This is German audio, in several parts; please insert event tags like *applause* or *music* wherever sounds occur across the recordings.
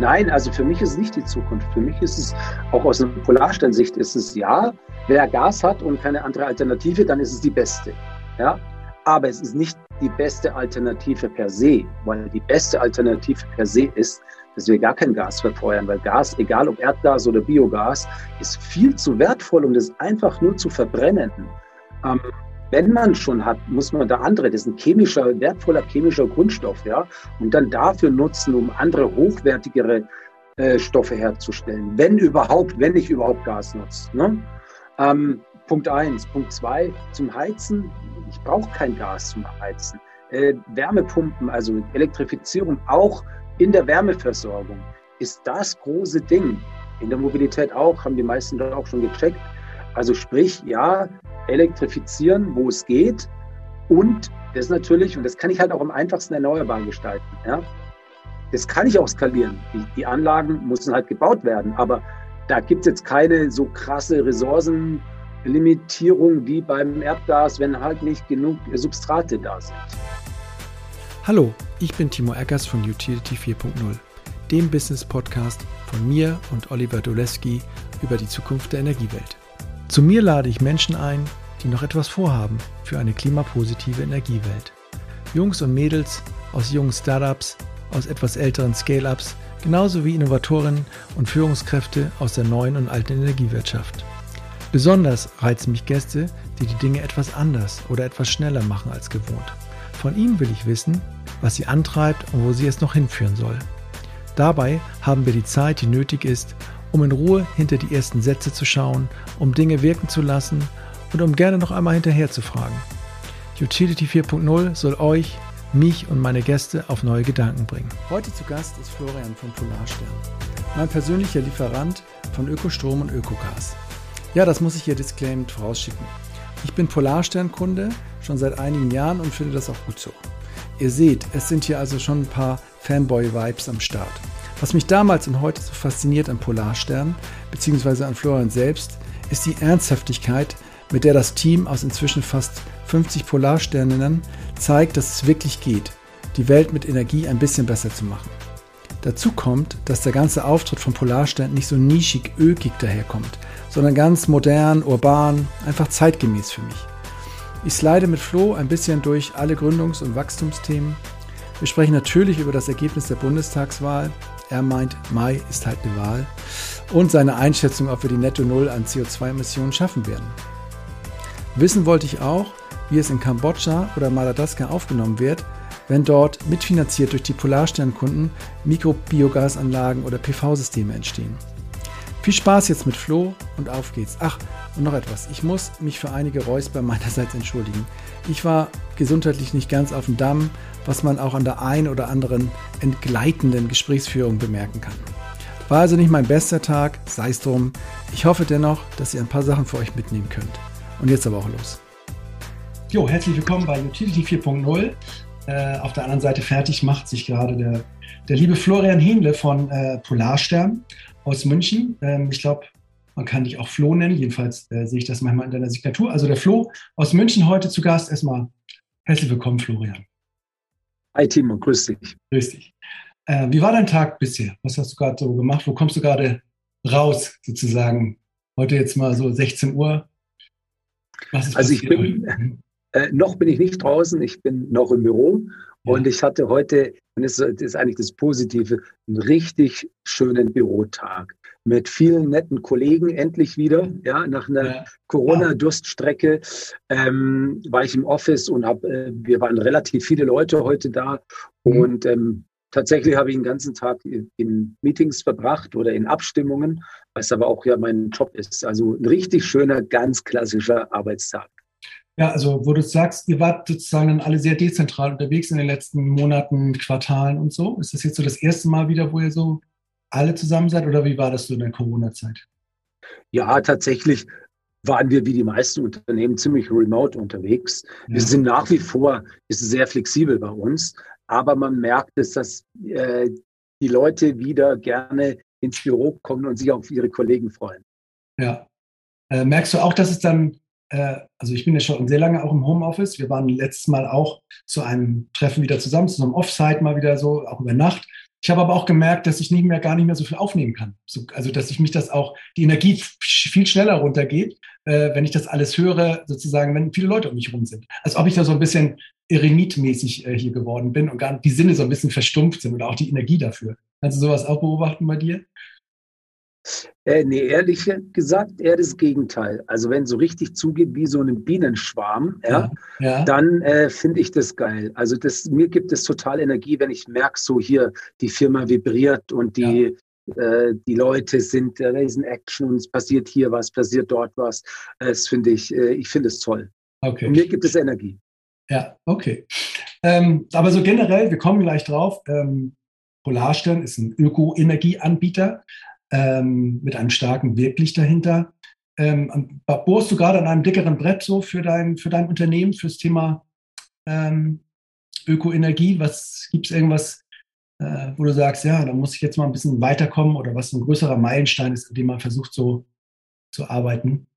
Nein, also für mich ist es nicht die Zukunft. Für mich ist es, auch aus einer Polarsternsicht, ist es ja, wer Gas hat und keine andere Alternative, dann ist es die beste. Ja? Aber es ist nicht die beste Alternative per se, weil die beste Alternative per se ist, dass wir gar kein Gas verfeuern, weil Gas, egal ob Erdgas oder Biogas, ist viel zu wertvoll, um das einfach nur zu verbrennen. Ähm, wenn man schon hat, muss man da andere, das ist ein chemischer, wertvoller chemischer Grundstoff, ja, und dann dafür nutzen, um andere hochwertigere äh, Stoffe herzustellen. Wenn überhaupt, wenn ich überhaupt Gas nutze. Ne? Ähm, Punkt eins. Punkt zwei, zum Heizen, ich brauche kein Gas zum Heizen. Äh, Wärmepumpen, also Elektrifizierung auch in der Wärmeversorgung ist das große Ding. In der Mobilität auch, haben die meisten da auch schon gecheckt. Also sprich, ja, elektrifizieren, wo es geht. Und das natürlich, und das kann ich halt auch am einfachsten erneuerbar gestalten. Ja? Das kann ich auch skalieren. Die, die Anlagen müssen halt gebaut werden. Aber da gibt es jetzt keine so krasse Ressourcenlimitierung wie beim Erdgas, wenn halt nicht genug Substrate da sind. Hallo, ich bin Timo Eckers von Utility 4.0, dem Business-Podcast von mir und Oliver Doleski über die Zukunft der Energiewelt. Zu mir lade ich Menschen ein, die noch etwas vorhaben für eine klimapositive Energiewelt. Jungs und Mädels aus jungen Startups, aus etwas älteren Scale-ups, genauso wie Innovatorinnen und Führungskräfte aus der neuen und alten Energiewirtschaft. Besonders reizen mich Gäste, die die Dinge etwas anders oder etwas schneller machen als gewohnt. Von ihnen will ich wissen, was sie antreibt und wo sie es noch hinführen soll. Dabei haben wir die Zeit, die nötig ist, um in Ruhe hinter die ersten Sätze zu schauen, um Dinge wirken zu lassen und um gerne noch einmal hinterher zu fragen. Utility 4.0 soll euch, mich und meine Gäste auf neue Gedanken bringen. Heute zu Gast ist Florian von Polarstern, mein persönlicher Lieferant von Ökostrom und Ökogas. Ja, das muss ich hier disclaimed vorausschicken. Ich bin Polarstern-Kunde schon seit einigen Jahren und finde das auch gut so. Ihr seht, es sind hier also schon ein paar Fanboy-Vibes am Start. Was mich damals und heute so fasziniert an Polarstern, beziehungsweise an Florian selbst, ist die Ernsthaftigkeit, mit der das Team aus inzwischen fast 50 Polarsterninnen zeigt, dass es wirklich geht, die Welt mit Energie ein bisschen besser zu machen. Dazu kommt, dass der ganze Auftritt von Polarstern nicht so nischig, ökig daherkommt, sondern ganz modern, urban, einfach zeitgemäß für mich. Ich slide mit Flo ein bisschen durch alle Gründungs- und Wachstumsthemen. Wir sprechen natürlich über das Ergebnis der Bundestagswahl, er meint, Mai ist halt eine Wahl. Und seine Einschätzung, ob wir die Netto Null an CO2-Emissionen schaffen werden. Wissen wollte ich auch, wie es in Kambodscha oder Madagaskar aufgenommen wird, wenn dort mitfinanziert durch die Polarsternkunden Mikrobiogasanlagen oder PV-Systeme entstehen. Viel Spaß jetzt mit Flo und auf geht's. Ach, und noch etwas. Ich muss mich für einige Räusper meinerseits entschuldigen. Ich war gesundheitlich nicht ganz auf dem Damm, was man auch an der ein oder anderen entgleitenden Gesprächsführung bemerken kann. War also nicht mein bester Tag, sei es drum. Ich hoffe dennoch, dass ihr ein paar Sachen für euch mitnehmen könnt. Und jetzt aber auch los. Jo, herzlich willkommen bei Utility 4.0. Äh, auf der anderen Seite fertig macht sich gerade der, der liebe Florian Hähnle von äh, Polarstern aus München. Ähm, ich glaube, man kann dich auch Flo nennen. Jedenfalls äh, sehe ich das manchmal in deiner Signatur. Also der Flo aus München heute zu Gast. Erstmal herzlich willkommen, Florian. Hi Timo, grüß dich. Grüß dich. Äh, wie war dein Tag bisher? Was hast du gerade so gemacht? Wo kommst du gerade raus, sozusagen? Heute jetzt mal so 16 Uhr. also ich bin, äh, noch bin ich nicht draußen, ich bin noch im Büro ja. und ich hatte heute, und das ist eigentlich das Positive, einen richtig schönen Bürotag mit vielen netten Kollegen endlich wieder. Ja, nach einer ja. Corona-Durststrecke ähm, war ich im Office und hab, äh, wir waren relativ viele Leute heute da mhm. und ähm, tatsächlich habe ich den ganzen Tag in Meetings verbracht oder in Abstimmungen, was aber auch ja mein Job ist. Also ein richtig schöner, ganz klassischer Arbeitstag. Ja, also wo du sagst, ihr wart sozusagen dann alle sehr dezentral unterwegs in den letzten Monaten, Quartalen und so. Ist das jetzt so das erste Mal wieder, wo ihr so alle zusammen seid oder wie war das so in der Corona-Zeit? Ja, tatsächlich waren wir wie die meisten Unternehmen ziemlich remote unterwegs. Ja. Wir sind nach wie vor, ist sehr flexibel bei uns, aber man merkt es, dass äh, die Leute wieder gerne ins Büro kommen und sich auf ihre Kollegen freuen. Ja. Äh, merkst du auch, dass es dann äh, also ich bin ja schon sehr lange auch im Homeoffice. Wir waren letztes Mal auch zu einem Treffen wieder zusammen, zu einem Offsite mal wieder so, auch über Nacht. Ich habe aber auch gemerkt, dass ich nicht mehr gar nicht mehr so viel aufnehmen kann. So, also dass ich mich das auch, die Energie viel schneller runtergeht, äh, wenn ich das alles höre, sozusagen, wenn viele Leute um mich herum sind. Als ob ich da so ein bisschen eremitmäßig äh, hier geworden bin und gar die Sinne so ein bisschen verstumpft sind oder auch die Energie dafür. Kannst du sowas auch beobachten bei dir? Äh, nee, ehrlich gesagt, eher das Gegenteil. Also wenn so richtig zugeht wie so ein Bienenschwarm, ja, ja, dann äh, finde ich das geil. Also das, mir gibt es total Energie, wenn ich merke, so hier die Firma vibriert und die, ja. äh, die Leute sind, da ist ein Action und es passiert hier was, passiert dort was. Das finde ich, äh, ich finde es toll. Okay. Und mir gibt es Energie. Ja, okay. Ähm, aber so generell, wir kommen gleich drauf. Ähm, Polarstern ist ein Öko-Energieanbieter ähm, mit einem starken Wirklich dahinter. Ähm, bohrst du gerade an einem dickeren Brett so für dein, für dein Unternehmen, fürs Thema ähm, Ökoenergie? Was gibt es irgendwas, äh, wo du sagst, ja, da muss ich jetzt mal ein bisschen weiterkommen oder was ein größerer Meilenstein ist, an dem man versucht so zu arbeiten?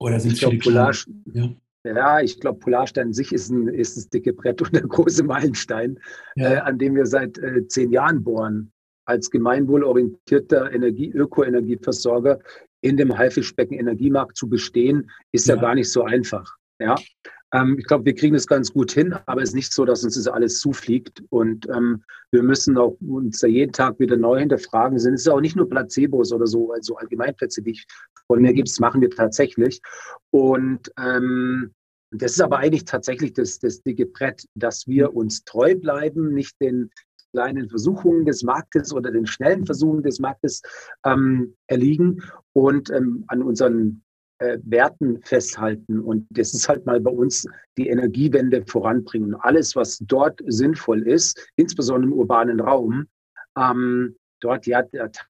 Oder sind es viele Polar, ja? ja, ich glaube, Polarstein an sich ist ein, ist das dicke Brett *laughs* und der große Meilenstein, ja. äh, an dem wir seit äh, zehn Jahren bohren als gemeinwohlorientierter Energie, Ökoenergieversorger in dem Haifischbecken-Energiemarkt zu bestehen, ist ja. ja gar nicht so einfach. Ja, ähm, ich glaube, wir kriegen es ganz gut hin, aber es ist nicht so, dass uns das alles zufliegt. Und ähm, wir müssen auch uns da jeden Tag wieder neu hinterfragen. Sind es auch nicht nur Placebos oder so, also Allgemeinplätze, die ich von mir gibt, machen wir tatsächlich. Und ähm, das ist aber eigentlich tatsächlich das, das dicke Brett, dass wir uns treu bleiben, nicht den kleinen Versuchungen des Marktes oder den schnellen Versuchen des Marktes ähm, erliegen und ähm, an unseren äh, Werten festhalten. Und das ist halt mal bei uns die Energiewende voranbringen. Alles, was dort sinnvoll ist, insbesondere im urbanen Raum, ähm, dort ja,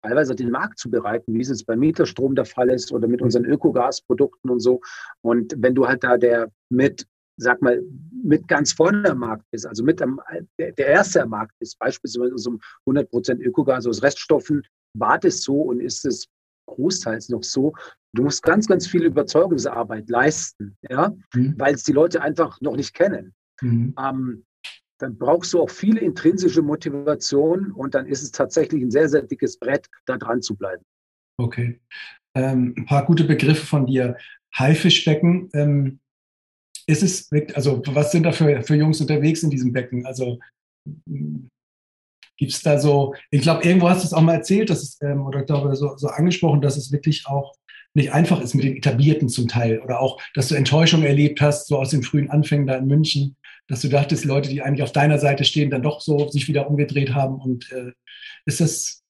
teilweise den Markt zu bereiten, wie es jetzt beim Mieterstrom der Fall ist oder mit unseren Ökogasprodukten und so. Und wenn du halt da der mit sag mal, mit ganz vorne am Markt ist, also mit am, der, der erste am Markt ist, beispielsweise so 100 Prozent Ökogas aus Reststoffen, war das so und ist es großteils noch so. Du musst ganz, ganz viel Überzeugungsarbeit leisten, ja, mhm. weil es die Leute einfach noch nicht kennen. Mhm. Ähm, dann brauchst du auch viele intrinsische Motivation und dann ist es tatsächlich ein sehr, sehr dickes Brett, da dran zu bleiben. Okay. Ähm, ein paar gute Begriffe von dir. Haifischbecken. Ähm, ist es, also was sind da für, für Jungs unterwegs in diesem Becken? Also gibt es da so, ich glaube, irgendwo hast du es auch mal erzählt, dass es, ähm, oder glaube so, so angesprochen, dass es wirklich auch nicht einfach ist mit den Etablierten zum Teil oder auch, dass du Enttäuschung erlebt hast, so aus den frühen Anfängen da in München, dass du dachtest, Leute, die eigentlich auf deiner Seite stehen, dann doch so sich wieder umgedreht haben und äh, ist das...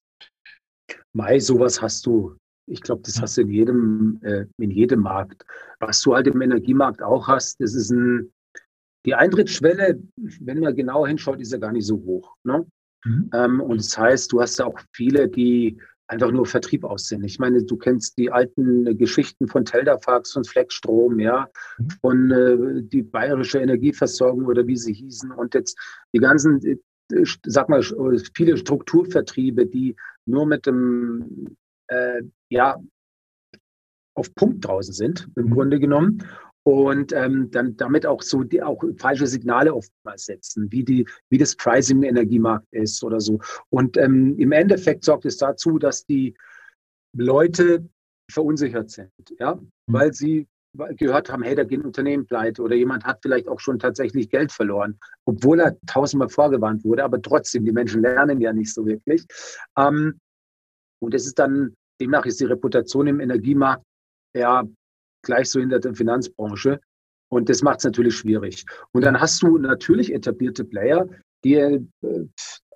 Mai, sowas hast du ich glaube, das hast du in jedem, äh, in jedem Markt. Was du halt im Energiemarkt auch hast, das ist ein, die Eintrittsschwelle, wenn man genau hinschaut, ist ja gar nicht so hoch. Ne? Mhm. Ähm, und das heißt, du hast ja auch viele, die einfach nur Vertrieb aussehen. Ich meine, du kennst die alten Geschichten von Teldafax, von Fleckstrom, ja, mhm. von äh, die bayerische Energieversorgung oder wie sie hießen und jetzt die ganzen, äh, sag mal, viele Strukturvertriebe, die nur mit dem äh, ja, auf Punkt draußen sind, im mhm. Grunde genommen. Und ähm, dann damit auch so die auch falsche Signale oftmals setzen, wie, die, wie das Pricing im Energiemarkt ist oder so. Und ähm, im Endeffekt sorgt es dazu, dass die Leute verunsichert sind, ja, mhm. weil sie gehört haben, hey, da geht ein Unternehmen pleite oder jemand hat vielleicht auch schon tatsächlich Geld verloren, obwohl er tausendmal vorgewarnt wurde, aber trotzdem, die Menschen lernen ja nicht so wirklich. Ähm, und es ist dann Demnach ist die Reputation im Energiemarkt ja gleich so hinter der Finanzbranche. Und das macht es natürlich schwierig. Und dann hast du natürlich etablierte Player, die, äh,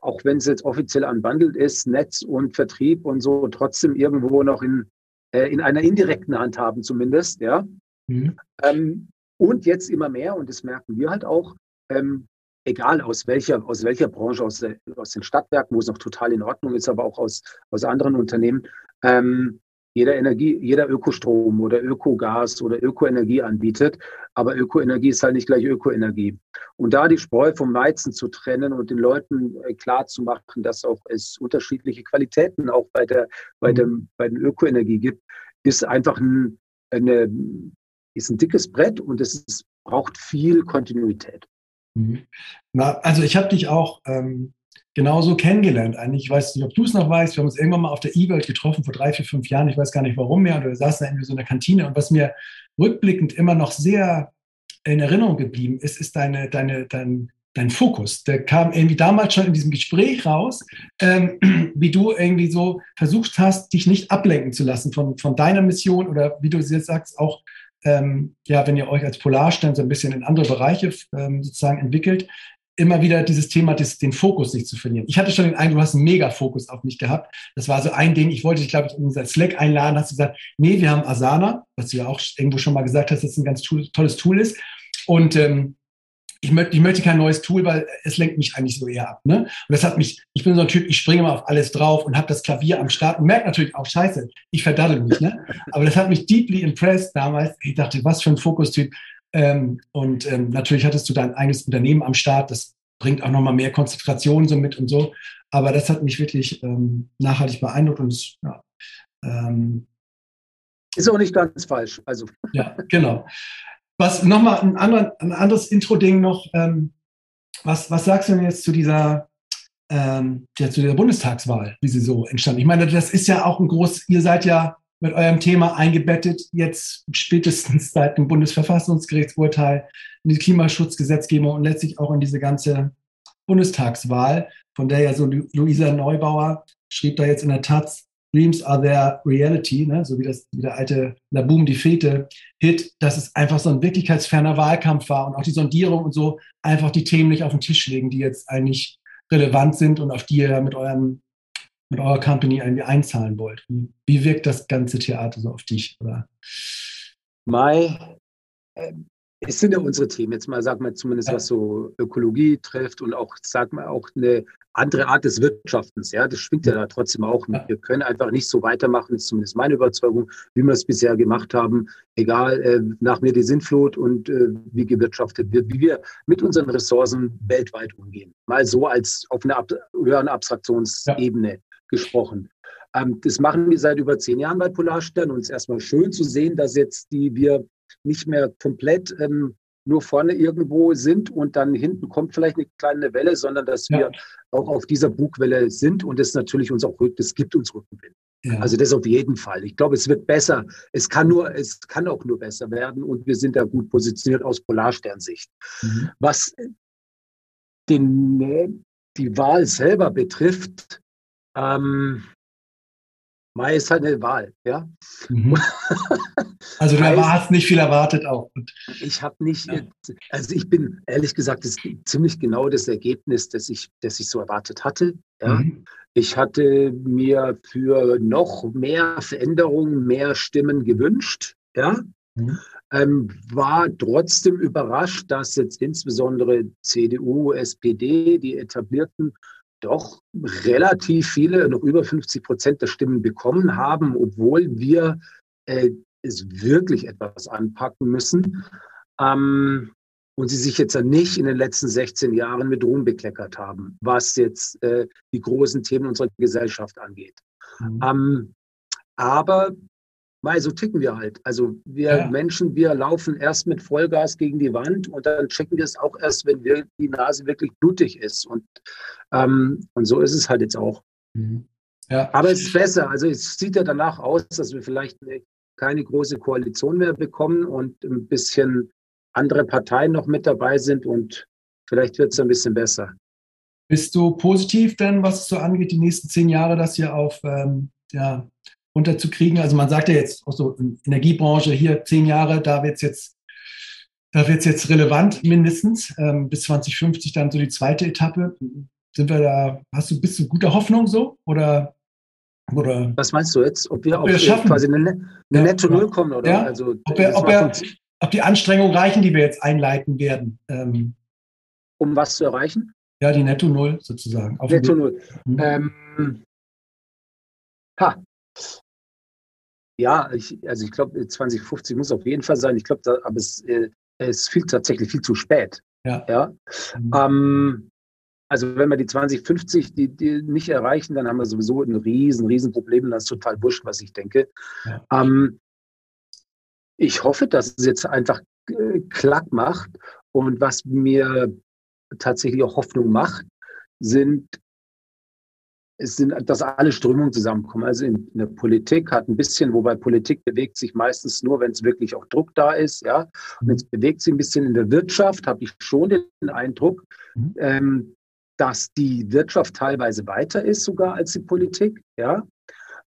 auch wenn es jetzt offiziell unbundelt ist, Netz und Vertrieb und so, trotzdem irgendwo noch in, äh, in einer indirekten Hand haben zumindest, ja. Mhm. Ähm, und jetzt immer mehr, und das merken wir halt auch, ähm, egal aus welcher, aus welcher Branche, aus, der, aus den Stadtwerken, wo es noch total in Ordnung ist, aber auch aus, aus anderen Unternehmen, ähm, jeder Energie, jeder Ökostrom oder Ökogas oder Ökoenergie anbietet. Aber Ökoenergie ist halt nicht gleich Ökoenergie. Und da die Spreu vom Weizen zu trennen und den Leuten äh, klar zu machen, dass auch es unterschiedliche Qualitäten auch bei der, bei mhm. dem, bei den Ökoenergie gibt, ist einfach ein, eine, ist ein dickes Brett und es ist, braucht viel Kontinuität. Mhm. Na, also ich habe dich auch ähm, genauso kennengelernt eigentlich. Ich weiß nicht, ob du es noch weißt. Wir haben uns irgendwann mal auf der E-Welt getroffen vor drei, vier, fünf Jahren. Ich weiß gar nicht warum mehr. wir saßen da irgendwie so in der Kantine. Und was mir rückblickend immer noch sehr in Erinnerung geblieben ist, ist deine, deine, dein, dein Fokus. Der kam irgendwie damals schon in diesem Gespräch raus, ähm, *clears throat* wie du irgendwie so versucht hast, dich nicht ablenken zu lassen von, von deiner Mission oder wie du es jetzt sagst, auch ähm, ja, wenn ihr euch als Polarstern so ein bisschen in andere Bereiche ähm, sozusagen entwickelt, immer wieder dieses Thema, des, den Fokus nicht zu verlieren. Ich hatte schon den Eindruck, du hast einen Mega-Fokus auf mich gehabt. Das war so ein Ding. Ich wollte dich, glaube ich, in unser Slack einladen. Hast du gesagt, nee, wir haben Asana, was du ja auch irgendwo schon mal gesagt hast, dass es ein ganz tolles Tool ist. Und ähm, ich möchte, ich möchte kein neues Tool, weil es lenkt mich eigentlich so eher ab. Ne? Und das hat mich, ich bin so ein Typ, ich springe mal auf alles drauf und habe das Klavier am Start und merke natürlich auch, scheiße, ich verdaddel mich. Ne? Aber das hat mich deeply impressed damals. Ich dachte, was für ein Fokustyp. Ähm, und ähm, natürlich hattest du dein eigenes Unternehmen am Start. Das bringt auch nochmal mehr Konzentration so mit und so. Aber das hat mich wirklich ähm, nachhaltig beeindruckt und es, ja, ähm, ist auch nicht ganz falsch. Also. Ja, genau. Was nochmal ein, ein anderes Intro-Ding noch. Ähm, was, was sagst du denn jetzt zu dieser, ähm, ja, zu dieser Bundestagswahl, wie sie so entstand? Ich meine, das ist ja auch ein groß, ihr seid ja mit eurem Thema eingebettet, jetzt spätestens *laughs* seit dem Bundesverfassungsgerichtsurteil in die Klimaschutzgesetzgebung und letztlich auch in diese ganze Bundestagswahl, von der ja so Luisa Neubauer schrieb da jetzt in der Taz, Dreams are their reality, ne? so wie, das, wie der alte La Boom die Fete Hit, dass es einfach so ein wirklichkeitsferner Wahlkampf war und auch die Sondierung und so einfach die Themen nicht auf den Tisch legen, die jetzt eigentlich relevant sind und auf die ihr mit eurem mit eurer Company irgendwie einzahlen wollt. Wie wirkt das ganze Theater so auf dich? Oder? Mai, ähm, es sind ja unsere Themen, jetzt mal, sag mal, zumindest was so Ökologie trifft und auch, sag mal, auch eine andere Art des Wirtschaftens. Ja, das schwingt ja da trotzdem auch mit. Wir können einfach nicht so weitermachen, ist zumindest meine Überzeugung, wie wir es bisher gemacht haben. Egal, äh, nach mir die Sintflut und äh, wie gewirtschaftet wird, wie wir mit unseren Ressourcen weltweit umgehen. Mal so als auf einer ab höheren Abstraktionsebene ja. Gesprochen. Ähm, das machen wir seit über zehn Jahren bei Polarstern und es ist erstmal schön zu sehen, dass jetzt die wir nicht mehr komplett ähm, nur vorne irgendwo sind und dann hinten kommt vielleicht eine kleine Welle, sondern dass ja. wir auch auf dieser Bugwelle sind und es natürlich uns auch rückt, es gibt uns Rückenwind. Ja. Also das auf jeden Fall. Ich glaube, es wird besser. Es kann nur, es kann auch nur besser werden und wir sind da gut positioniert aus Polarsternsicht. Mhm. Was den, die Wahl selber betrifft, ähm, Mai ist halt eine Wahl, ja. Mhm. *laughs* Also du hast nicht viel erwartet auch. Ich habe nicht, also ich bin ehrlich gesagt, das ist ziemlich genau das Ergebnis, das ich, das ich so erwartet hatte. Ja. Mhm. Ich hatte mir für noch mehr Veränderungen, mehr Stimmen gewünscht. Ja. Mhm. Ähm, war trotzdem überrascht, dass jetzt insbesondere CDU, SPD, die etablierten doch relativ viele, noch über 50 Prozent der Stimmen bekommen haben, obwohl wir äh, es wirklich etwas anpacken müssen. Ähm, und sie sich jetzt nicht in den letzten 16 Jahren mit Ruhm bekleckert haben, was jetzt äh, die großen Themen unserer Gesellschaft angeht. Mhm. Ähm, aber weil so ticken wir halt. Also wir ja. Menschen, wir laufen erst mit Vollgas gegen die Wand und dann checken wir es auch erst, wenn wir, die Nase wirklich blutig ist. Und, ähm, und so ist es halt jetzt auch. Mhm. Ja. Aber es ist besser. Also es sieht ja danach aus, dass wir vielleicht eine, keine große Koalition mehr bekommen und ein bisschen andere Parteien noch mit dabei sind und vielleicht wird es ein bisschen besser. Bist du positiv denn, was es so angeht, die nächsten zehn Jahre, dass ihr auf ähm, ja, unterzukriegen. Also man sagt ja jetzt auch so Energiebranche hier zehn Jahre, da wird es jetzt, da wird jetzt relevant mindestens ähm, bis 2050 dann so die zweite Etappe. Sind wir da? Hast du bist du guter Hoffnung so oder? Oder Was meinst du jetzt? Ob wir, ob wir schaffen? quasi eine, eine ja, Netto Null kommen oder ja, also ob, wir, ob, wir, ob, die Anstrengungen reichen, die wir jetzt einleiten werden. Ähm, um was zu erreichen? Ja, die Netto Null sozusagen. Netto Null. Mhm. Ähm, ha, ja, ich, also ich glaube, 2050 muss auf jeden Fall sein. Ich glaube, aber es, äh, es ist viel, tatsächlich viel zu spät. Ja. ja? Mhm. Ähm, also wenn wir die 2050 die, die nicht erreichen, dann haben wir sowieso ein riesen, riesen Problem. Das ist total wurscht, was ich denke. Ja. Ähm, ich hoffe, dass es jetzt einfach äh, klack macht. Und was mir tatsächlich auch Hoffnung macht, sind es sind, dass alle Strömungen zusammenkommen. Also in, in, der Politik hat ein bisschen, wobei Politik bewegt sich meistens nur, wenn es wirklich auch Druck da ist, ja. Und jetzt bewegt sich ein bisschen in der Wirtschaft, habe ich schon den Eindruck, mhm. ähm, dass die Wirtschaft teilweise weiter ist sogar als die Politik, ja.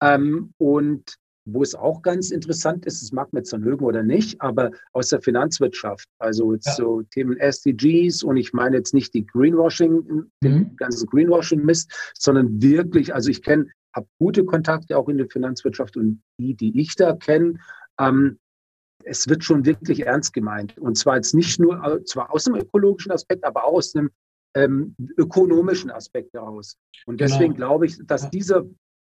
Ähm, und wo es auch ganz interessant ist, das mag jetzt dann mögen oder nicht, aber aus der Finanzwirtschaft, also jetzt ja. so Themen SDGs und ich meine jetzt nicht die Greenwashing, mhm. den ganzen Greenwashing-Mist, sondern wirklich, also ich kenne, habe gute Kontakte auch in der Finanzwirtschaft und die, die ich da kenne, ähm, es wird schon wirklich ernst gemeint. Und zwar jetzt nicht nur, zwar aus dem ökologischen Aspekt, aber auch aus dem ähm, ökonomischen Aspekt heraus. Und genau. deswegen genau. glaube ich, dass ja. dieser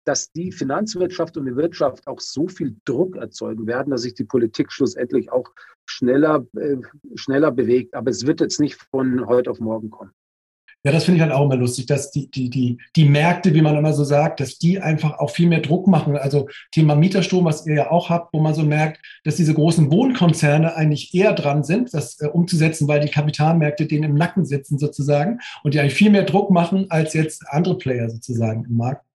dass die Finanzwirtschaft und die Wirtschaft auch so viel Druck erzeugen werden, dass sich die Politik schlussendlich auch schneller, äh, schneller bewegt. Aber es wird jetzt nicht von heute auf morgen kommen. Ja, das finde ich halt auch immer lustig, dass die, die, die, die Märkte, wie man immer so sagt, dass die einfach auch viel mehr Druck machen. Also Thema Mieterstrom, was ihr ja auch habt, wo man so merkt, dass diese großen Wohnkonzerne eigentlich eher dran sind, das äh, umzusetzen, weil die Kapitalmärkte denen im Nacken sitzen sozusagen und die eigentlich viel mehr Druck machen als jetzt andere Player sozusagen im Markt.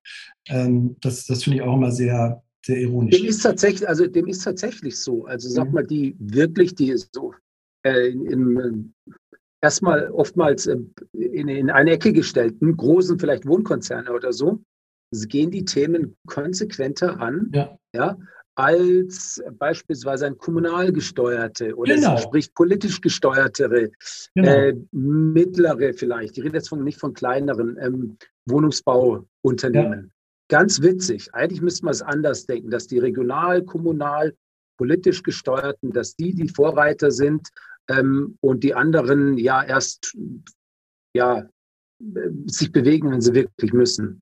Ähm, das das finde ich auch immer sehr, sehr ironisch. Dem ist tatsächlich, also dem ist tatsächlich so. Also sag mhm. mal, die wirklich, die so äh, in, in, erstmal oftmals äh, in, in eine Ecke gestellten, großen vielleicht Wohnkonzerne oder so, gehen die Themen konsequenter an, ja. ja als beispielsweise ein kommunal gesteuerte oder genau. sprich politisch gesteuertere, genau. äh, mittlere vielleicht, ich rede jetzt von, nicht von kleineren ähm, Wohnungsbauunternehmen. Ja. Ganz witzig. Eigentlich müsste man es anders denken, dass die regional, kommunal, politisch gesteuerten, dass die die Vorreiter sind ähm, und die anderen ja erst ja, sich bewegen, wenn sie wirklich müssen.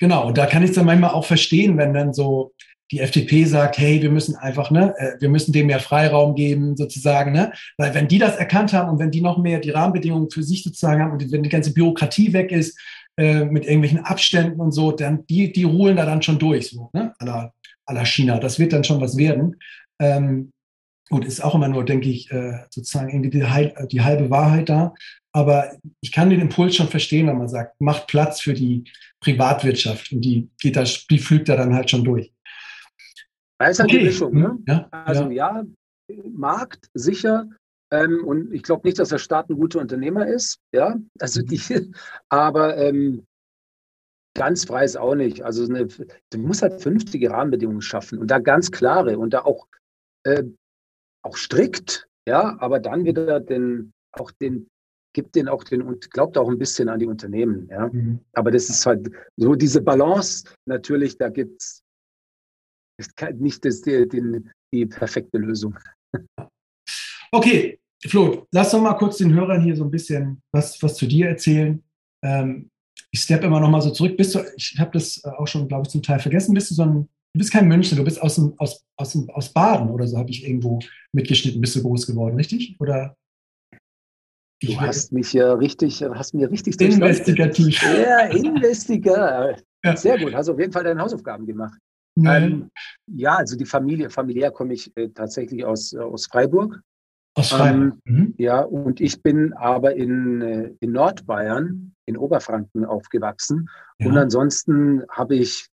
Genau, und da kann ich es dann manchmal auch verstehen, wenn dann so die FDP sagt, hey, wir müssen einfach, ne, äh, wir müssen dem mehr Freiraum geben, sozusagen, ne? Weil wenn die das erkannt haben und wenn die noch mehr die Rahmenbedingungen für sich sozusagen haben und wenn die ganze Bürokratie weg ist, äh, mit irgendwelchen Abständen und so, dann die, die ruhen da dann schon durch, so, ne? À la China. Das wird dann schon was werden. Ähm, gut, ist auch immer nur, denke ich, äh, sozusagen irgendwie die, Heil, die halbe Wahrheit da. Aber ich kann den Impuls schon verstehen, wenn man sagt, macht Platz für die Privatwirtschaft und die geht da, die flügt da dann halt schon durch. Da ist halt okay. die Mischung. Ne? Ja, also ja. ja, Markt sicher, ähm, und ich glaube nicht, dass der Staat ein guter Unternehmer ist. Ja, also die, *laughs* aber ähm, ganz frei ist auch nicht. Also eine, du musst halt vernünftige Rahmenbedingungen schaffen und da ganz klare und da auch, äh, auch strikt. Ja, aber dann wieder den, auch den, gibt den auch den und glaubt auch ein bisschen an die Unternehmen. Ja, mhm. aber das ist halt so diese Balance. Natürlich, da gibt es nicht das, die, die, die perfekte Lösung. *laughs* Okay, Flo, lass doch mal kurz den Hörern hier so ein bisschen was, was zu dir erzählen. Ähm, ich steppe immer noch mal so zurück. Bist du, ich habe das äh, auch schon, glaube ich, zum Teil vergessen. Bist du so ein, du bist kein Münchner, du bist aus, dem, aus, aus, dem, aus Baden oder so, habe ich irgendwo mitgeschnitten, bist du groß geworden, richtig? Oder? Du hast mich ja richtig, hast mir richtig investigativ. Ja, *laughs* investigativ. Ja. Sehr gut, hast auf jeden Fall deine Hausaufgaben gemacht. Ähm, ja, also die Familie, familiär komme ich äh, tatsächlich aus, äh, aus Freiburg. Aus Freiburg. Ähm, mhm. Ja, und ich bin aber in, äh, in Nordbayern, in Oberfranken aufgewachsen. Ja. Und ansonsten habe ich,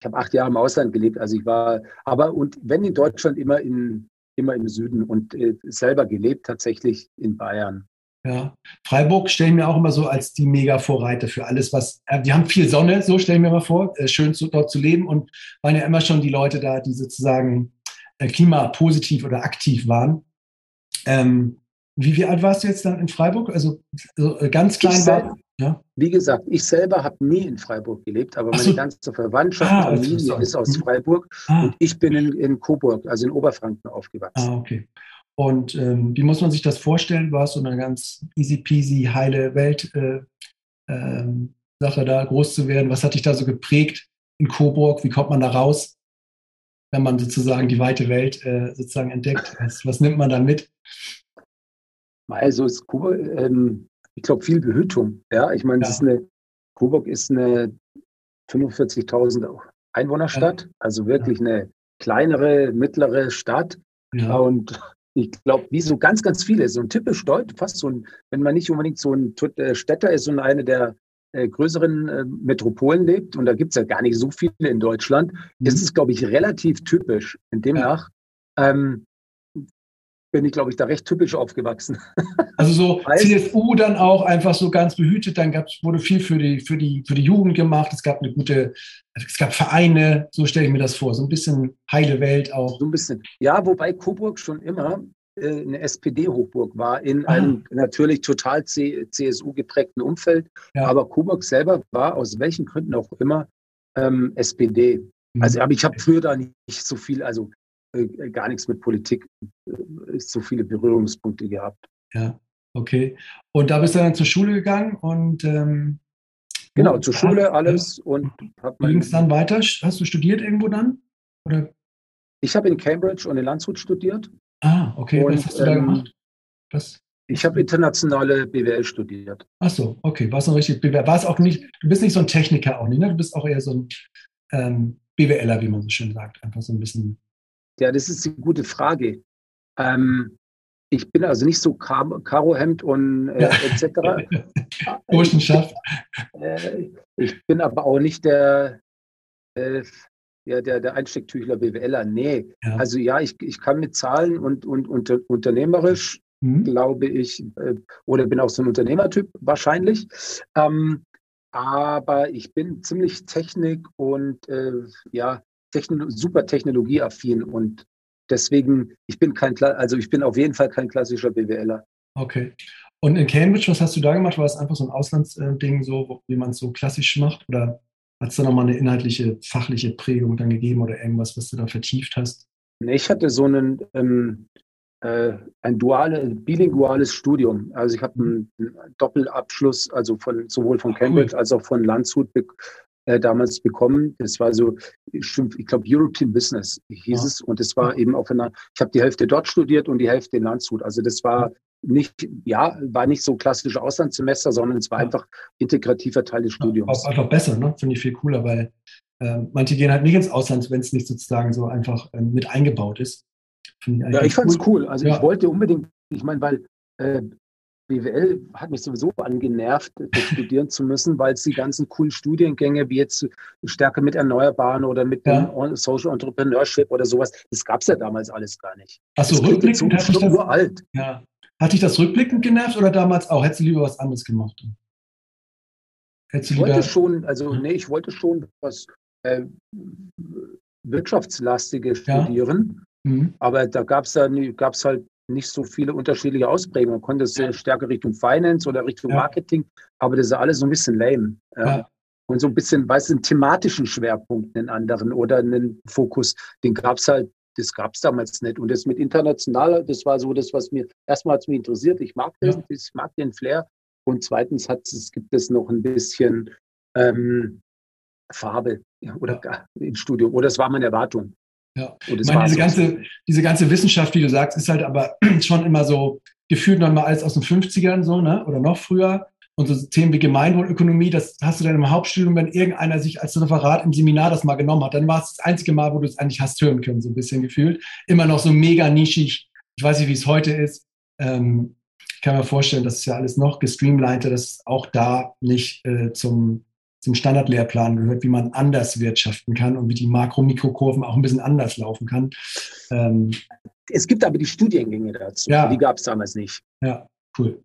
ich habe acht Jahre im Ausland gelebt. Also ich war, aber und wenn in Deutschland immer in, immer im Süden und äh, selber gelebt tatsächlich in Bayern. Ja, Freiburg stellen wir auch immer so als die Mega-Vorreiter für alles, was, äh, die haben viel Sonne, so stellen wir mal vor, äh, schön zu, dort zu leben und waren ja immer schon die Leute da, die sozusagen äh, klimapositiv oder aktiv waren. Ähm, wie, wie alt warst du jetzt dann in Freiburg? Also so, ganz klein selber, war. Ja? Wie gesagt, ich selber habe nie in Freiburg gelebt, aber meine ganze Verwandtschaft, ah, Familie ist aus mhm. Freiburg ah. und ich bin in, in Coburg, also in Oberfranken aufgewachsen. Ah, okay. Und ähm, wie muss man sich das vorstellen? War es so eine ganz easy peasy, heile Welt, äh, ähm, Sache da groß zu werden? Was hat dich da so geprägt in Coburg? Wie kommt man da raus, wenn man sozusagen die weite Welt äh, sozusagen entdeckt? Was, was, nimmt man da mit? Also ist Coburg, ähm, ich glaube, viel Behütung. Ja, ich meine, ja. ist eine, Coburg ist eine 45.000 Einwohnerstadt, ja. also wirklich ja. eine kleinere, mittlere Stadt. Ja. Und ich glaube, wie so ganz, ganz viele, so ein typisch deutsch, fast so ein, wenn man nicht unbedingt so ein äh, Städter ist und eine der, äh, größeren äh, Metropolen lebt, und da gibt es ja gar nicht so viele in Deutschland, mhm. ist es, glaube ich, relativ typisch. In demnach ja. ähm, bin ich, glaube ich, da recht typisch aufgewachsen. *laughs* Also so CSU dann auch einfach so ganz behütet, dann gab's, wurde viel für die, für, die, für die Jugend gemacht, es gab eine gute, es gab Vereine, so stelle ich mir das vor, so ein bisschen heile Welt auch. So ein bisschen. Ja, wobei Coburg schon immer äh, eine SPD-Hochburg war, in ah. einem natürlich total CSU geprägten Umfeld. Ja. Aber Coburg selber war aus welchen Gründen auch immer ähm, SPD. Mhm. Also aber ich habe früher da nicht so viel, also gar nichts mit Politik, äh, so viele Berührungspunkte gehabt. Ja, okay. Und da bist du dann zur Schule gegangen und ähm, genau zur Schule alles und ging es dann weiter? Hast du studiert irgendwo dann? Oder? Ich habe in Cambridge und in Landshut studiert. Ah, okay. Und, Was hast du da ähm, gemacht? Was? Ich habe internationale BWL studiert. Ach so, okay. War es noch richtig BWL? War es auch nicht, du bist nicht so ein Techniker auch nicht, ne? Du bist auch eher so ein ähm, BWLer, wie man so schön sagt. Einfach so ein bisschen. Ja, das ist eine gute Frage. Ähm, ich bin also nicht so Kar Karohemd und äh, etc. *laughs* Burschenschaft. Äh, ich bin aber auch nicht der, äh, ja, der, der Einstecktüchler BWLer. Nee. Ja. Also ja, ich, ich kann mit Zahlen und, und, und unternehmerisch, mhm. glaube ich, äh, oder bin auch so ein Unternehmertyp wahrscheinlich. Ähm, aber ich bin ziemlich Technik und äh, ja, Techno super technologieaffin und deswegen, ich bin kein, also ich bin auf jeden Fall kein klassischer BWLer. Okay. Und in Cambridge, was hast du da gemacht? War es einfach so ein Auslandsding, so wie man es so klassisch macht? Oder hat es da nochmal eine inhaltliche, fachliche Prägung dann gegeben oder irgendwas, was du da vertieft hast? Ich hatte so einen, ähm, äh, ein duales, bilinguales Studium. Also ich habe einen, einen, Doppelabschluss, also von sowohl von Cambridge cool. als auch von Landshut äh, damals bekommen. Das war so, ich, ich glaube, European Business hieß ja. es. Und das war eben auf einer, ich habe die Hälfte dort studiert und die Hälfte in Landshut. Also das war nicht, ja, war nicht so klassische Auslandssemester, sondern es war ja. einfach integrativer Teil des Studiums. Auch einfach besser, ne? Finde ich viel cooler, weil äh, manche gehen halt nicht ins Ausland, wenn es nicht sozusagen so einfach äh, mit eingebaut ist. Ich ja, ich fand es cool. cool. Also ja. ich wollte unbedingt, ich meine, weil äh, BWL hat mich sowieso angenervt, studieren zu müssen, weil es die ganzen coolen Studiengänge wie jetzt stärker mit Erneuerbaren oder mit ja. dem Social Entrepreneurship oder sowas, das gab es ja damals alles gar nicht. Achso, rückblickend das ist nur alt. Ja. Hat dich das rückblickend genervt oder damals auch? Hättest du lieber was anderes gemacht? Hättest ich wollte schon, also nee, ich wollte schon was äh, Wirtschaftslastiges ja. studieren, mhm. aber da gab es gab's halt nicht so viele unterschiedliche Ausprägungen. Man konnte es stärker Richtung Finance oder Richtung ja. Marketing, aber das ist alles so ein bisschen lame. Ja. Und so ein bisschen, weißt du, einen thematischen Schwerpunkt, einen anderen oder einen Fokus, den gab es halt das gab es damals nicht. Und das mit internationaler, das war so das, was mir erstmal hat mich interessiert. Ich mag das, ja. ich mag den Flair. Und zweitens hat es, gibt es noch ein bisschen ähm, Farbe ja, oder ja. im Studium. Oder es war meine Erwartung. Ja, ich meine, diese, ganze, diese ganze Wissenschaft, wie du sagst, ist halt aber *clears throat* schon immer so gefühlt noch mal alles aus den 50ern so, ne? Oder noch früher. Und so Themen wie Gemeinwohlökonomie, das hast du dann im Hauptstudium, wenn irgendeiner sich als Referat im Seminar das mal genommen hat, dann war es das einzige Mal, wo du es eigentlich hast hören können, so ein bisschen gefühlt. Immer noch so mega nischig. Ich weiß nicht, wie es heute ist. Ähm, ich kann mir vorstellen, das ist ja alles noch gestreamliner, dass auch da nicht äh, zum, zum Standardlehrplan gehört, wie man anders wirtschaften kann und wie die Makro-Mikrokurven auch ein bisschen anders laufen kann. Ähm, es gibt aber die Studiengänge dazu. Ja. Die gab es damals nicht. Ja, cool.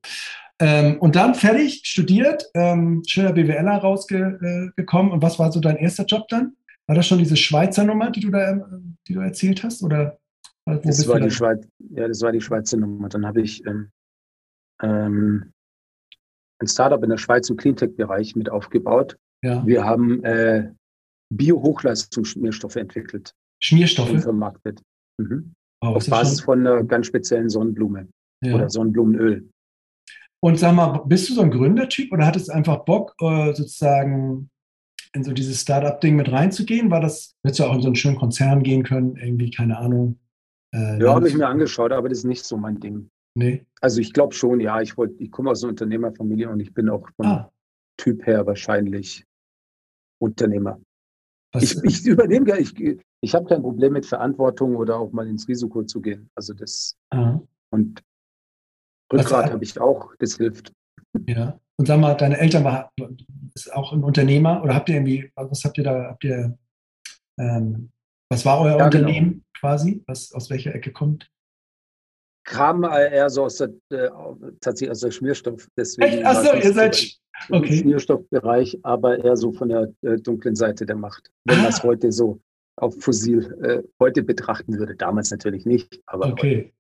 Ähm, und dann fertig, studiert, ähm, schöner BWLer rausgekommen. und was war so dein erster Job dann? War das schon diese Schweizer Nummer, die du da ähm, die du erzählt hast? Oder das war, die Schweiz, ja, das war die Schweizer Nummer. Dann habe ich ähm, ähm, ein Startup in der Schweiz im Cleantech-Bereich mit aufgebaut. Ja. Wir haben äh, Bio-Hochleistungsschmierstoffe entwickelt. Schmierstoffe? Und vermarktet. Mhm. Oh, Auf Basis von einer ganz speziellen Sonnenblume ja. oder Sonnenblumenöl. Und sag mal, bist du so ein Gründertyp oder hattest du einfach Bock, äh, sozusagen in so dieses Startup-Ding mit reinzugehen? War das, hättest du auch in so einen schönen Konzern gehen können, irgendwie, keine Ahnung? Äh, ja, habe ich mir angeschaut, aber das ist nicht so mein Ding. Nee. Also ich glaube schon, ja, ich wollte, ich komme aus einer Unternehmerfamilie und ich bin auch vom ah. Typ her wahrscheinlich Unternehmer. Was? Ich, ich übernehme gar ich, ich habe kein Problem mit Verantwortung oder auch mal ins Risiko zu gehen. Also das ah. und Rückgrat habe ich auch, das hilft. Ja. und sag mal, deine Eltern war ist auch ein Unternehmer oder habt ihr irgendwie, was habt ihr da, habt ihr, ähm, was war euer ja, genau. Unternehmen genau. quasi, was aus welcher Ecke kommt? Kam eher so aus der, äh, tatsächlich aus der Schmierstoff. Deswegen Achso, ihr seid okay. im Schmierstoffbereich, aber eher so von der äh, dunklen Seite der Macht. Wenn ah. man es heute so auf Fossil äh, heute betrachten würde. Damals natürlich nicht, aber okay. Heute.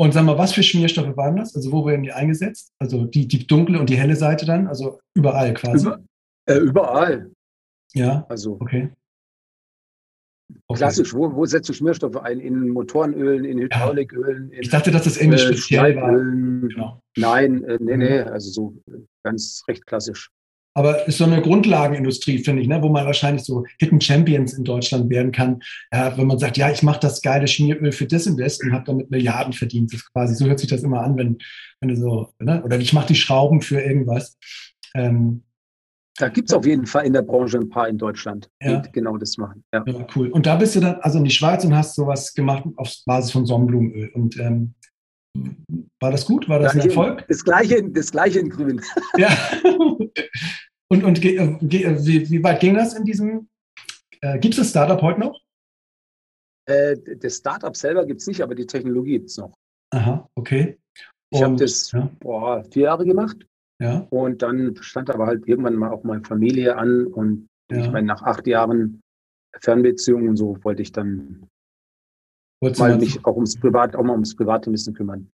Und sag mal, was für Schmierstoffe waren das? Also wo werden die eingesetzt? Also die, die dunkle und die helle Seite dann? Also überall quasi? Über, äh, überall. Ja. Also okay. Okay. Klassisch, wo, wo setzt du Schmierstoffe ein? In Motorenölen, in Hydraulikölen? In, ich dachte, dass das irgendwie äh, speziell war. Genau. Nein, äh, nee, nee, mhm. also so ganz recht klassisch. Aber ist so eine Grundlagenindustrie, finde ich, ne, wo man wahrscheinlich so Hidden Champions in Deutschland werden kann, ja, wenn man sagt, ja, ich mache das geile Schmieröl für das und das und habe damit Milliarden verdient. Das quasi, so hört sich das immer an, wenn, wenn du so, ne? oder ich mache die Schrauben für irgendwas. Ähm, da gibt es auf jeden Fall in der Branche ein paar in Deutschland, die ja. genau das machen. Ja. ja. cool. Und da bist du dann also in die Schweiz und hast sowas gemacht auf Basis von Sonnenblumenöl. Und ähm, war das gut? War das ein Erfolg? Das gleiche, das gleiche in Grün. *laughs* Ja. Und, und äh, äh, wie, wie, weit ging das in diesem? Äh, gibt es das Startup heute noch? Äh, das Startup selber gibt es nicht, aber die Technologie gibt es noch. Aha, okay. Ich habe das ja. boah, vier Jahre gemacht. Ja. Und dann stand aber halt irgendwann mal auch meine Familie an. Und ja. ich meine, nach acht Jahren Fernbeziehung und so wollte ich dann Wolltest mal mich auch ums Privat, auch mal ums Private ein bisschen kümmern.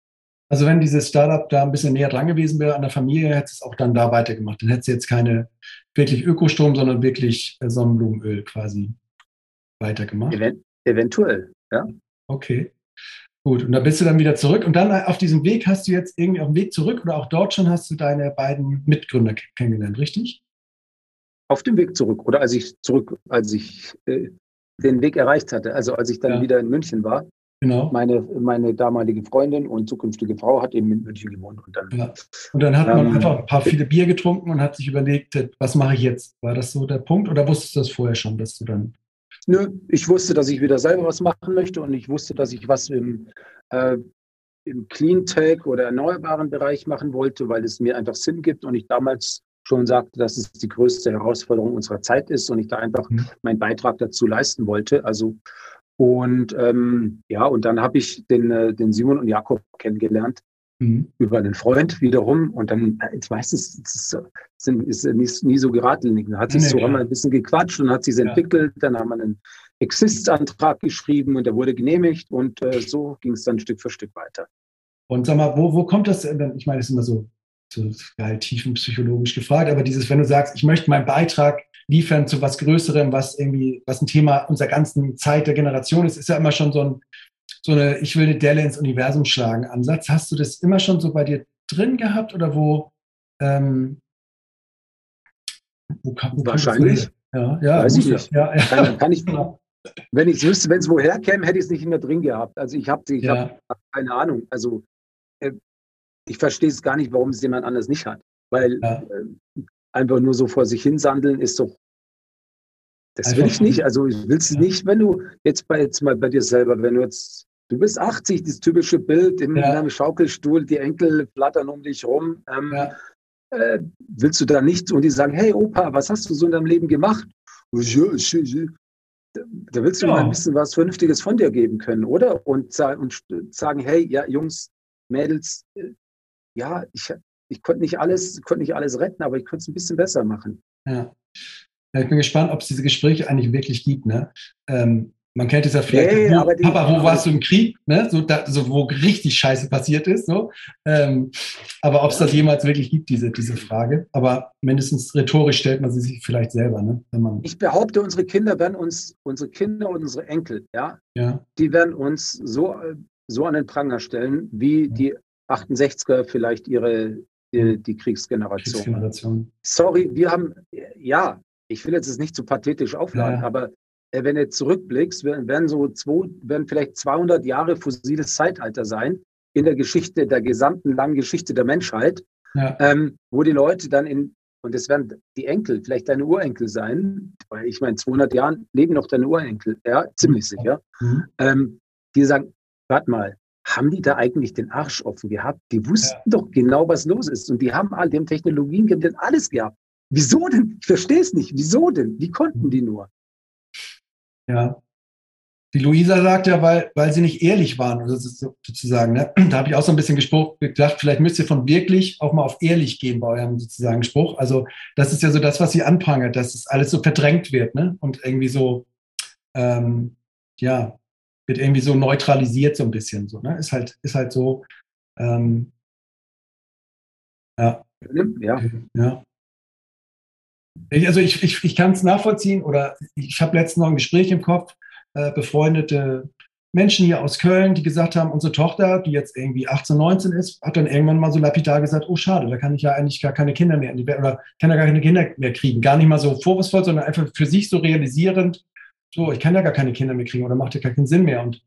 Also wenn dieses Startup da ein bisschen näher dran gewesen wäre an der Familie, hätte es auch dann da weitergemacht. Dann hätte es jetzt keine wirklich Ökostrom, sondern wirklich äh, Sonnenblumenöl quasi weitergemacht. Event eventuell, ja. Okay. Gut, und da bist du dann wieder zurück. Und dann auf diesem Weg hast du jetzt irgendwie auf dem Weg zurück oder auch dort schon hast du deine beiden Mitgründer kennengelernt, richtig? Auf dem Weg zurück oder als ich zurück, als ich äh, den Weg erreicht hatte, also als ich dann ja. wieder in München war, Genau. Meine, meine damalige Freundin und zukünftige Frau hat eben in München gewohnt. Und dann, ja. und dann hat man ähm, einfach ein paar viele Bier getrunken und hat sich überlegt, was mache ich jetzt? War das so der Punkt oder wusstest du das vorher schon, dass du dann. Nö, ich wusste, dass ich wieder selber was machen möchte und ich wusste, dass ich was im, äh, im Clean-Tech oder erneuerbaren Bereich machen wollte, weil es mir einfach Sinn gibt und ich damals schon sagte, dass es die größte Herausforderung unserer Zeit ist und ich da einfach mhm. meinen Beitrag dazu leisten wollte. Also und ähm, ja, und dann habe ich den, äh, den Simon und Jakob kennengelernt mhm. über einen Freund wiederum. Und dann, jetzt weißt du, es ist, ist, ist nie, so geradlinig. Dann hat sich nee, so, haben wir ein bisschen gequatscht und hat sich ja. entwickelt. Dann haben wir einen Exist-Antrag geschrieben und der wurde genehmigt. Und äh, so ging es dann Stück für Stück weiter. Und sag mal, wo, wo kommt das denn? Ich meine, das ist immer so, so geil tiefenpsychologisch gefragt, aber dieses, wenn du sagst, ich möchte meinen Beitrag liefern zu was Größerem, was irgendwie, was ein Thema unserer ganzen Zeit der Generation ist, ist ja immer schon so ein, so eine, ich will eine Delle ins Universum schlagen Ansatz. Hast du das immer schon so bei dir drin gehabt oder wo, ähm, wo, kam, Wahrscheinlich. Ja, ja, Weiß ich nicht. Ja, ja. Kann, kann ich, wenn ich es wüsste, wenn es woher käme, hätte ich es nicht mehr drin gehabt. Also ich habe ich ja. hab keine Ahnung. Also äh, ich verstehe es gar nicht, warum es jemand anders nicht hat. Weil ja. äh, einfach nur so vor sich hin sandeln ist doch, das einfach will ich nicht. Also ich will es ja. nicht, wenn du jetzt bei, jetzt mal bei dir selber, wenn du jetzt, du bist 80, das typische Bild in, ja. einem Schaukelstuhl, die Enkel flattern um dich rum. Ähm, ja. äh, willst du da nicht und die sagen, hey Opa, was hast du so in deinem Leben gemacht? Da willst du mal ein bisschen was Vernünftiges von dir geben können, oder? Und, und sagen, hey, ja, Jungs, Mädels, äh, ja, ich, ich konnte nicht alles, konnte nicht alles retten, aber ich konnte es ein bisschen besser machen. Ja. Ich bin gespannt, ob es diese Gespräche eigentlich wirklich gibt. Ne? Ähm, man kennt es ja vielleicht, nee, wo, Papa, wo warst du im Krieg? Ne? So, da, so, wo richtig Scheiße passiert ist. So. Ähm, aber ob es das jemals wirklich gibt, diese, diese Frage. Aber mindestens rhetorisch stellt man sie sich vielleicht selber. Ne? Wenn man ich behaupte, unsere Kinder werden uns, unsere Kinder und unsere Enkel, ja, ja. die werden uns so, so an den Pranger stellen, wie ja. die 68er vielleicht ihre die, die Kriegsgeneration. Kriegsgeneration. Sorry, wir haben, ja, ich will jetzt nicht zu pathetisch aufladen, ja. aber äh, wenn du zurückblickst, werden so zwei, werden vielleicht 200 Jahre fossiles Zeitalter sein in der Geschichte, der gesamten langen Geschichte der Menschheit, ja. ähm, wo die Leute dann in, und es werden die Enkel, vielleicht deine Urenkel sein, weil ich meine, 200 Jahren leben noch deine Urenkel, ja, ziemlich sicher, mhm. ähm, die sagen, warte mal, haben die da eigentlich den Arsch offen gehabt? Die wussten ja. doch genau, was los ist. Und die haben all dem Technologien, die haben alles gehabt. Wieso denn? Ich verstehe es nicht. Wieso denn? Wie konnten die nur? Ja. Die Luisa sagt ja, weil, weil sie nicht ehrlich waren, also sozusagen. Ne? *clears throat* Da habe ich auch so ein bisschen Gespruch gedacht, vielleicht müsst ihr von wirklich auch mal auf ehrlich gehen bei eurem sozusagen Spruch. Also das ist ja so das, was sie anprangert, dass es alles so verdrängt wird ne? und irgendwie so, ähm, ja, wird irgendwie so neutralisiert so ein bisschen. So, ne? Ist halt, ist halt so, ähm, ja. Ja. ja. Also ich, ich, ich kann es nachvollziehen oder ich habe letztens noch ein Gespräch im Kopf, äh, befreundete Menschen hier aus Köln, die gesagt haben, unsere Tochter, die jetzt irgendwie 18, 19 ist, hat dann irgendwann mal so lapidar gesagt, oh schade, da kann ich ja eigentlich gar keine Kinder mehr, oder kann ja gar keine Kinder mehr kriegen. Gar nicht mal so vorwurfsvoll, sondern einfach für sich so realisierend, so, ich kann ja gar keine Kinder mehr kriegen oder macht ja gar keinen Sinn mehr. Und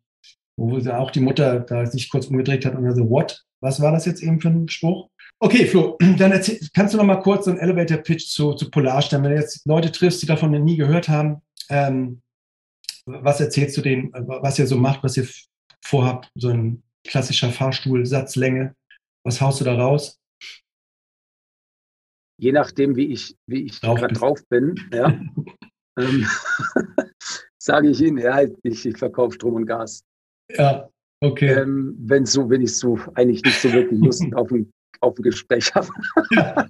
wo auch die Mutter da sich kurz umgedreht hat und so, what? Was war das jetzt eben für ein Spruch? Okay, Flo, *clears throat* dann erzähl, kannst du noch mal kurz so einen Elevator-Pitch zu, zu Polarstern, wenn du jetzt Leute triffst, die davon nie gehört haben, ähm, was erzählst du denen, was ihr so macht, was ihr vorhabt? So ein klassischer Fahrstuhl, Satzlänge. Was haust du da raus? Je nachdem, wie ich, wie ich drauf, drauf bin, ja, *laughs* ähm, *laughs* sage ich Ihnen, ja, ich, ich verkaufe Strom und Gas. Ja, okay. Ähm, wenn so, wenn ich so eigentlich nicht so wirklich Lust *laughs* auf ein, auf ein Gespräch habe. ja.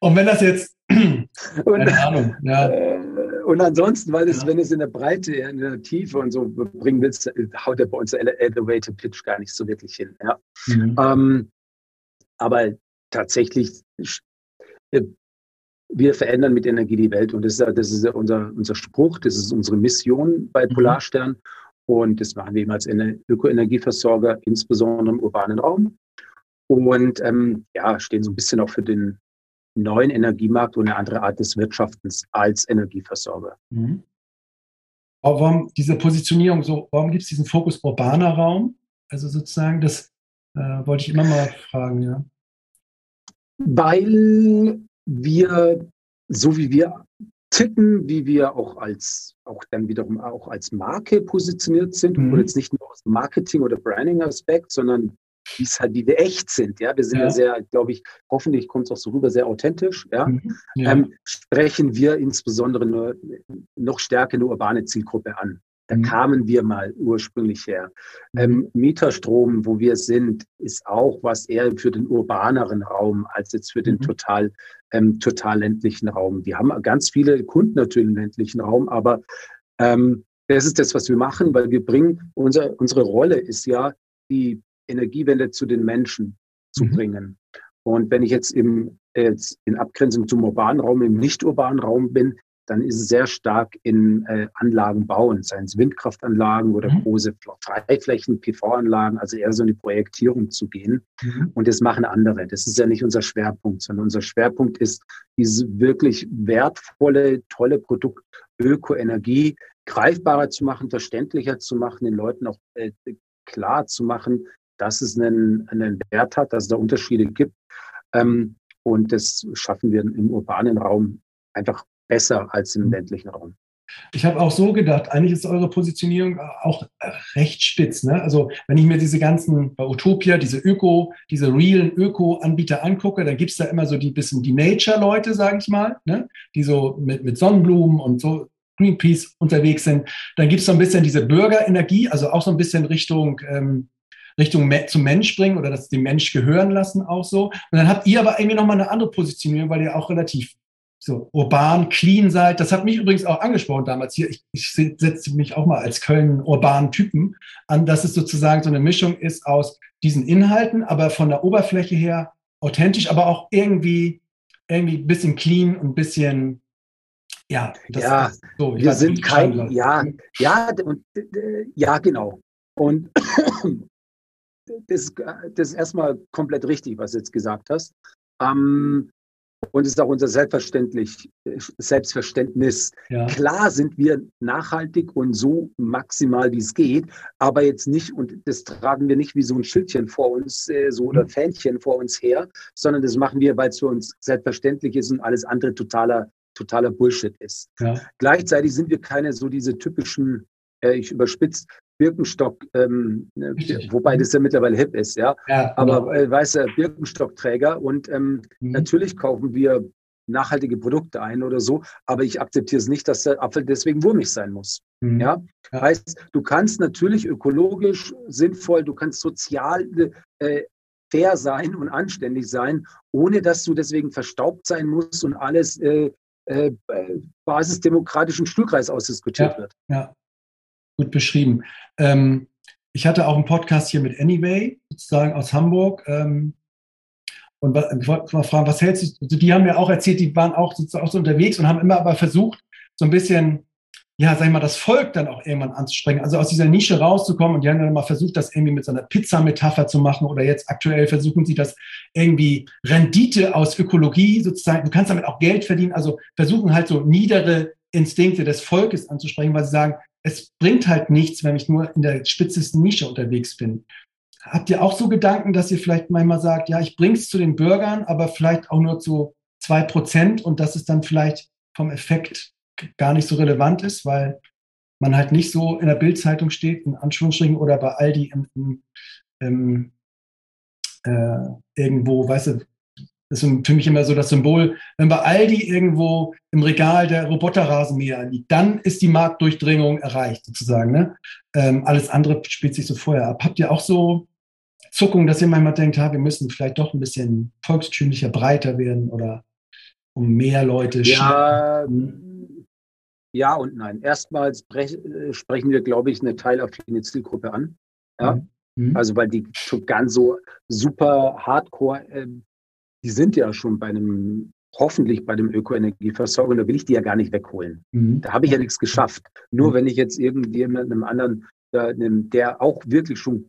Und wenn das jetzt, *clears throat* und, keine Ahnung, ja. Äh, und ansonsten, weil es, ja. wenn es in der Breite, in der Tiefe und so bringen willst, haut er bei uns der Elevator Pitch gar nicht so wirklich hin. Ja. Mhm. Ähm, aber tatsächlich, äh, wir verändern mit Energie die Welt und das ist, das ist unser, unser Spruch, das ist unsere Mission bei mhm. Polarstern und das machen wir eben als Ökoenergieversorger, insbesondere im urbanen Raum. Und ähm, ja, stehen so ein bisschen auch für den neuen Energiemarkt und eine andere Art des Wirtschaftens als Energieversorger. Mhm. Aber warum diese Positionierung so, warum gibt es diesen Fokus urbaner Raum? Also sozusagen, das äh, wollte ich immer mal fragen, ja. Weil wir, so wie wir ticken, wie wir auch als, auch dann wiederum auch als Marke positioniert sind, mhm. und jetzt nicht nur aus Marketing- oder Branding-Aspekt, sondern es halt, wir echt sind. Ja, wir sind ja, ja sehr, glaube ich, hoffentlich kommt es auch so rüber, sehr authentisch. Ja, mhm. ja. Ähm, sprechen wir insbesondere nur, noch stärker eine urbane Zielgruppe an. Da mhm. kamen wir mal ursprünglich her. Mhm. Ähm, Mieterstrom, wo wir sind, ist auch was eher für den urbaneren Raum als jetzt für den mhm. total, ähm, total ländlichen Raum. Wir haben ganz viele Kunden natürlich im ländlichen Raum, aber ähm, das ist das, was wir machen, weil wir bringen, unser, unsere Rolle ist ja, die Energiewende zu den Menschen zu mhm. bringen. Und wenn ich jetzt, im, jetzt in Abgrenzung zum urbanen Raum, im nicht-urbanen Raum bin, dann ist es sehr stark in äh, Anlagen bauen, seien es Windkraftanlagen oder mhm. große Freiflächen, PV-Anlagen, also eher so in die Projektierung zu gehen. Mhm. Und das machen andere. Das ist ja nicht unser Schwerpunkt, sondern unser Schwerpunkt ist, diese wirklich wertvolle, tolle Produkt Ökoenergie greifbarer zu machen, verständlicher zu machen, den Leuten auch äh, klar zu machen, dass es einen, einen Wert hat, dass es da Unterschiede gibt. Ähm, und das schaffen wir im urbanen Raum einfach besser als im mhm. ländlichen Raum. Ich habe auch so gedacht, eigentlich ist eure Positionierung auch recht spitz. Ne? Also wenn ich mir diese ganzen bei Utopia, diese Öko, diese realen Öko-Anbieter angucke, dann gibt es da immer so die bisschen die Nature-Leute, sage ich mal, ne? die so mit, mit Sonnenblumen und so Greenpeace unterwegs sind. Dann gibt es so ein bisschen diese Bürgerenergie, also auch so ein bisschen Richtung ähm, Richtung zum Mensch bringen oder das dem Mensch gehören lassen auch so. Und dann habt ihr aber irgendwie nochmal eine andere Positionierung, weil ihr auch relativ so urban, clean seid. Das hat mich übrigens auch angesprochen damals hier. Ich, ich setze mich auch mal als Köln urbanen Typen an, dass es sozusagen so eine Mischung ist aus diesen Inhalten, aber von der Oberfläche her authentisch, aber auch irgendwie irgendwie ein bisschen clean und ein bisschen ja, das ja, so. wir sind kein, ja, ja, und, ja, genau. Und das, das ist erstmal komplett richtig, was du jetzt gesagt hast. Ähm, und es ist auch unser Selbstverständlich, Selbstverständnis. Ja. Klar sind wir nachhaltig und so maximal, wie es geht, aber jetzt nicht, und das tragen wir nicht wie so ein Schildchen vor uns, äh, so oder mhm. Fähnchen vor uns her, sondern das machen wir, weil es für uns selbstverständlich ist und alles andere totaler, totaler Bullshit ist. Ja. Gleichzeitig sind wir keine so diese typischen, äh, ich überspitze, Birkenstock, ähm, wobei das ja mittlerweile hip ist, ja. ja Aber genau. äh, weißt du, Birkenstockträger und ähm, mhm. natürlich kaufen wir nachhaltige Produkte ein oder so, aber ich akzeptiere es nicht, dass der Apfel deswegen wurmig sein muss. Mhm. Ja? ja? Heißt, du kannst natürlich ökologisch sinnvoll, du kannst sozial äh, fair sein und anständig sein, ohne dass du deswegen verstaubt sein musst und alles äh, äh, basisdemokratischen Stuhlkreis ausdiskutiert ja, wird. Ja, gut beschrieben. Ähm, ich hatte auch einen Podcast hier mit Anyway, sozusagen aus Hamburg. Ähm, und ich wollte mal fragen, was hältst du? Also die haben ja auch erzählt, die waren auch, auch so unterwegs und haben immer aber versucht, so ein bisschen, ja, sag ich mal, das Volk dann auch irgendwann anzusprechen. Also aus dieser Nische rauszukommen. Und die haben dann mal versucht, das irgendwie mit so einer Pizza-Metapher zu machen. Oder jetzt aktuell versuchen sie das irgendwie Rendite aus Ökologie sozusagen. Du kannst damit auch Geld verdienen. Also versuchen halt so niedere Instinkte des Volkes anzusprechen, weil sie sagen, es bringt halt nichts, wenn ich nur in der spitzesten Nische unterwegs bin. Habt ihr auch so Gedanken, dass ihr vielleicht manchmal sagt, ja, ich bring's zu den Bürgern, aber vielleicht auch nur zu zwei Prozent und dass es dann vielleicht vom Effekt gar nicht so relevant ist, weil man halt nicht so in der Bildzeitung steht, in Anführungsstrichen, oder bei Aldi im, im, im äh, irgendwo, weißt du, das ist für mich immer so das Symbol, wenn bei Aldi irgendwo im Regal der Roboterrasenmäher liegt, dann ist die Marktdurchdringung erreicht, sozusagen. Ne? Ähm, alles andere spielt sich so vorher ab. Habt ihr auch so Zuckung, dass ihr manchmal denkt, ha, wir müssen vielleicht doch ein bisschen volkstümlicher, breiter werden oder um mehr Leute ja, ja und nein. Erstmals äh, sprechen wir, glaube ich, eine teilaffine Zielgruppe an. Ja? Mhm. mhm. Also weil die ganz so super hardcore äh, die sind ja schon bei einem, hoffentlich bei dem Ökoenergieversorger, da will ich die ja gar nicht wegholen. Mhm. Da habe ich ja nichts geschafft. Nur mhm. wenn ich jetzt irgendjemandem anderen, äh, der auch wirklich schon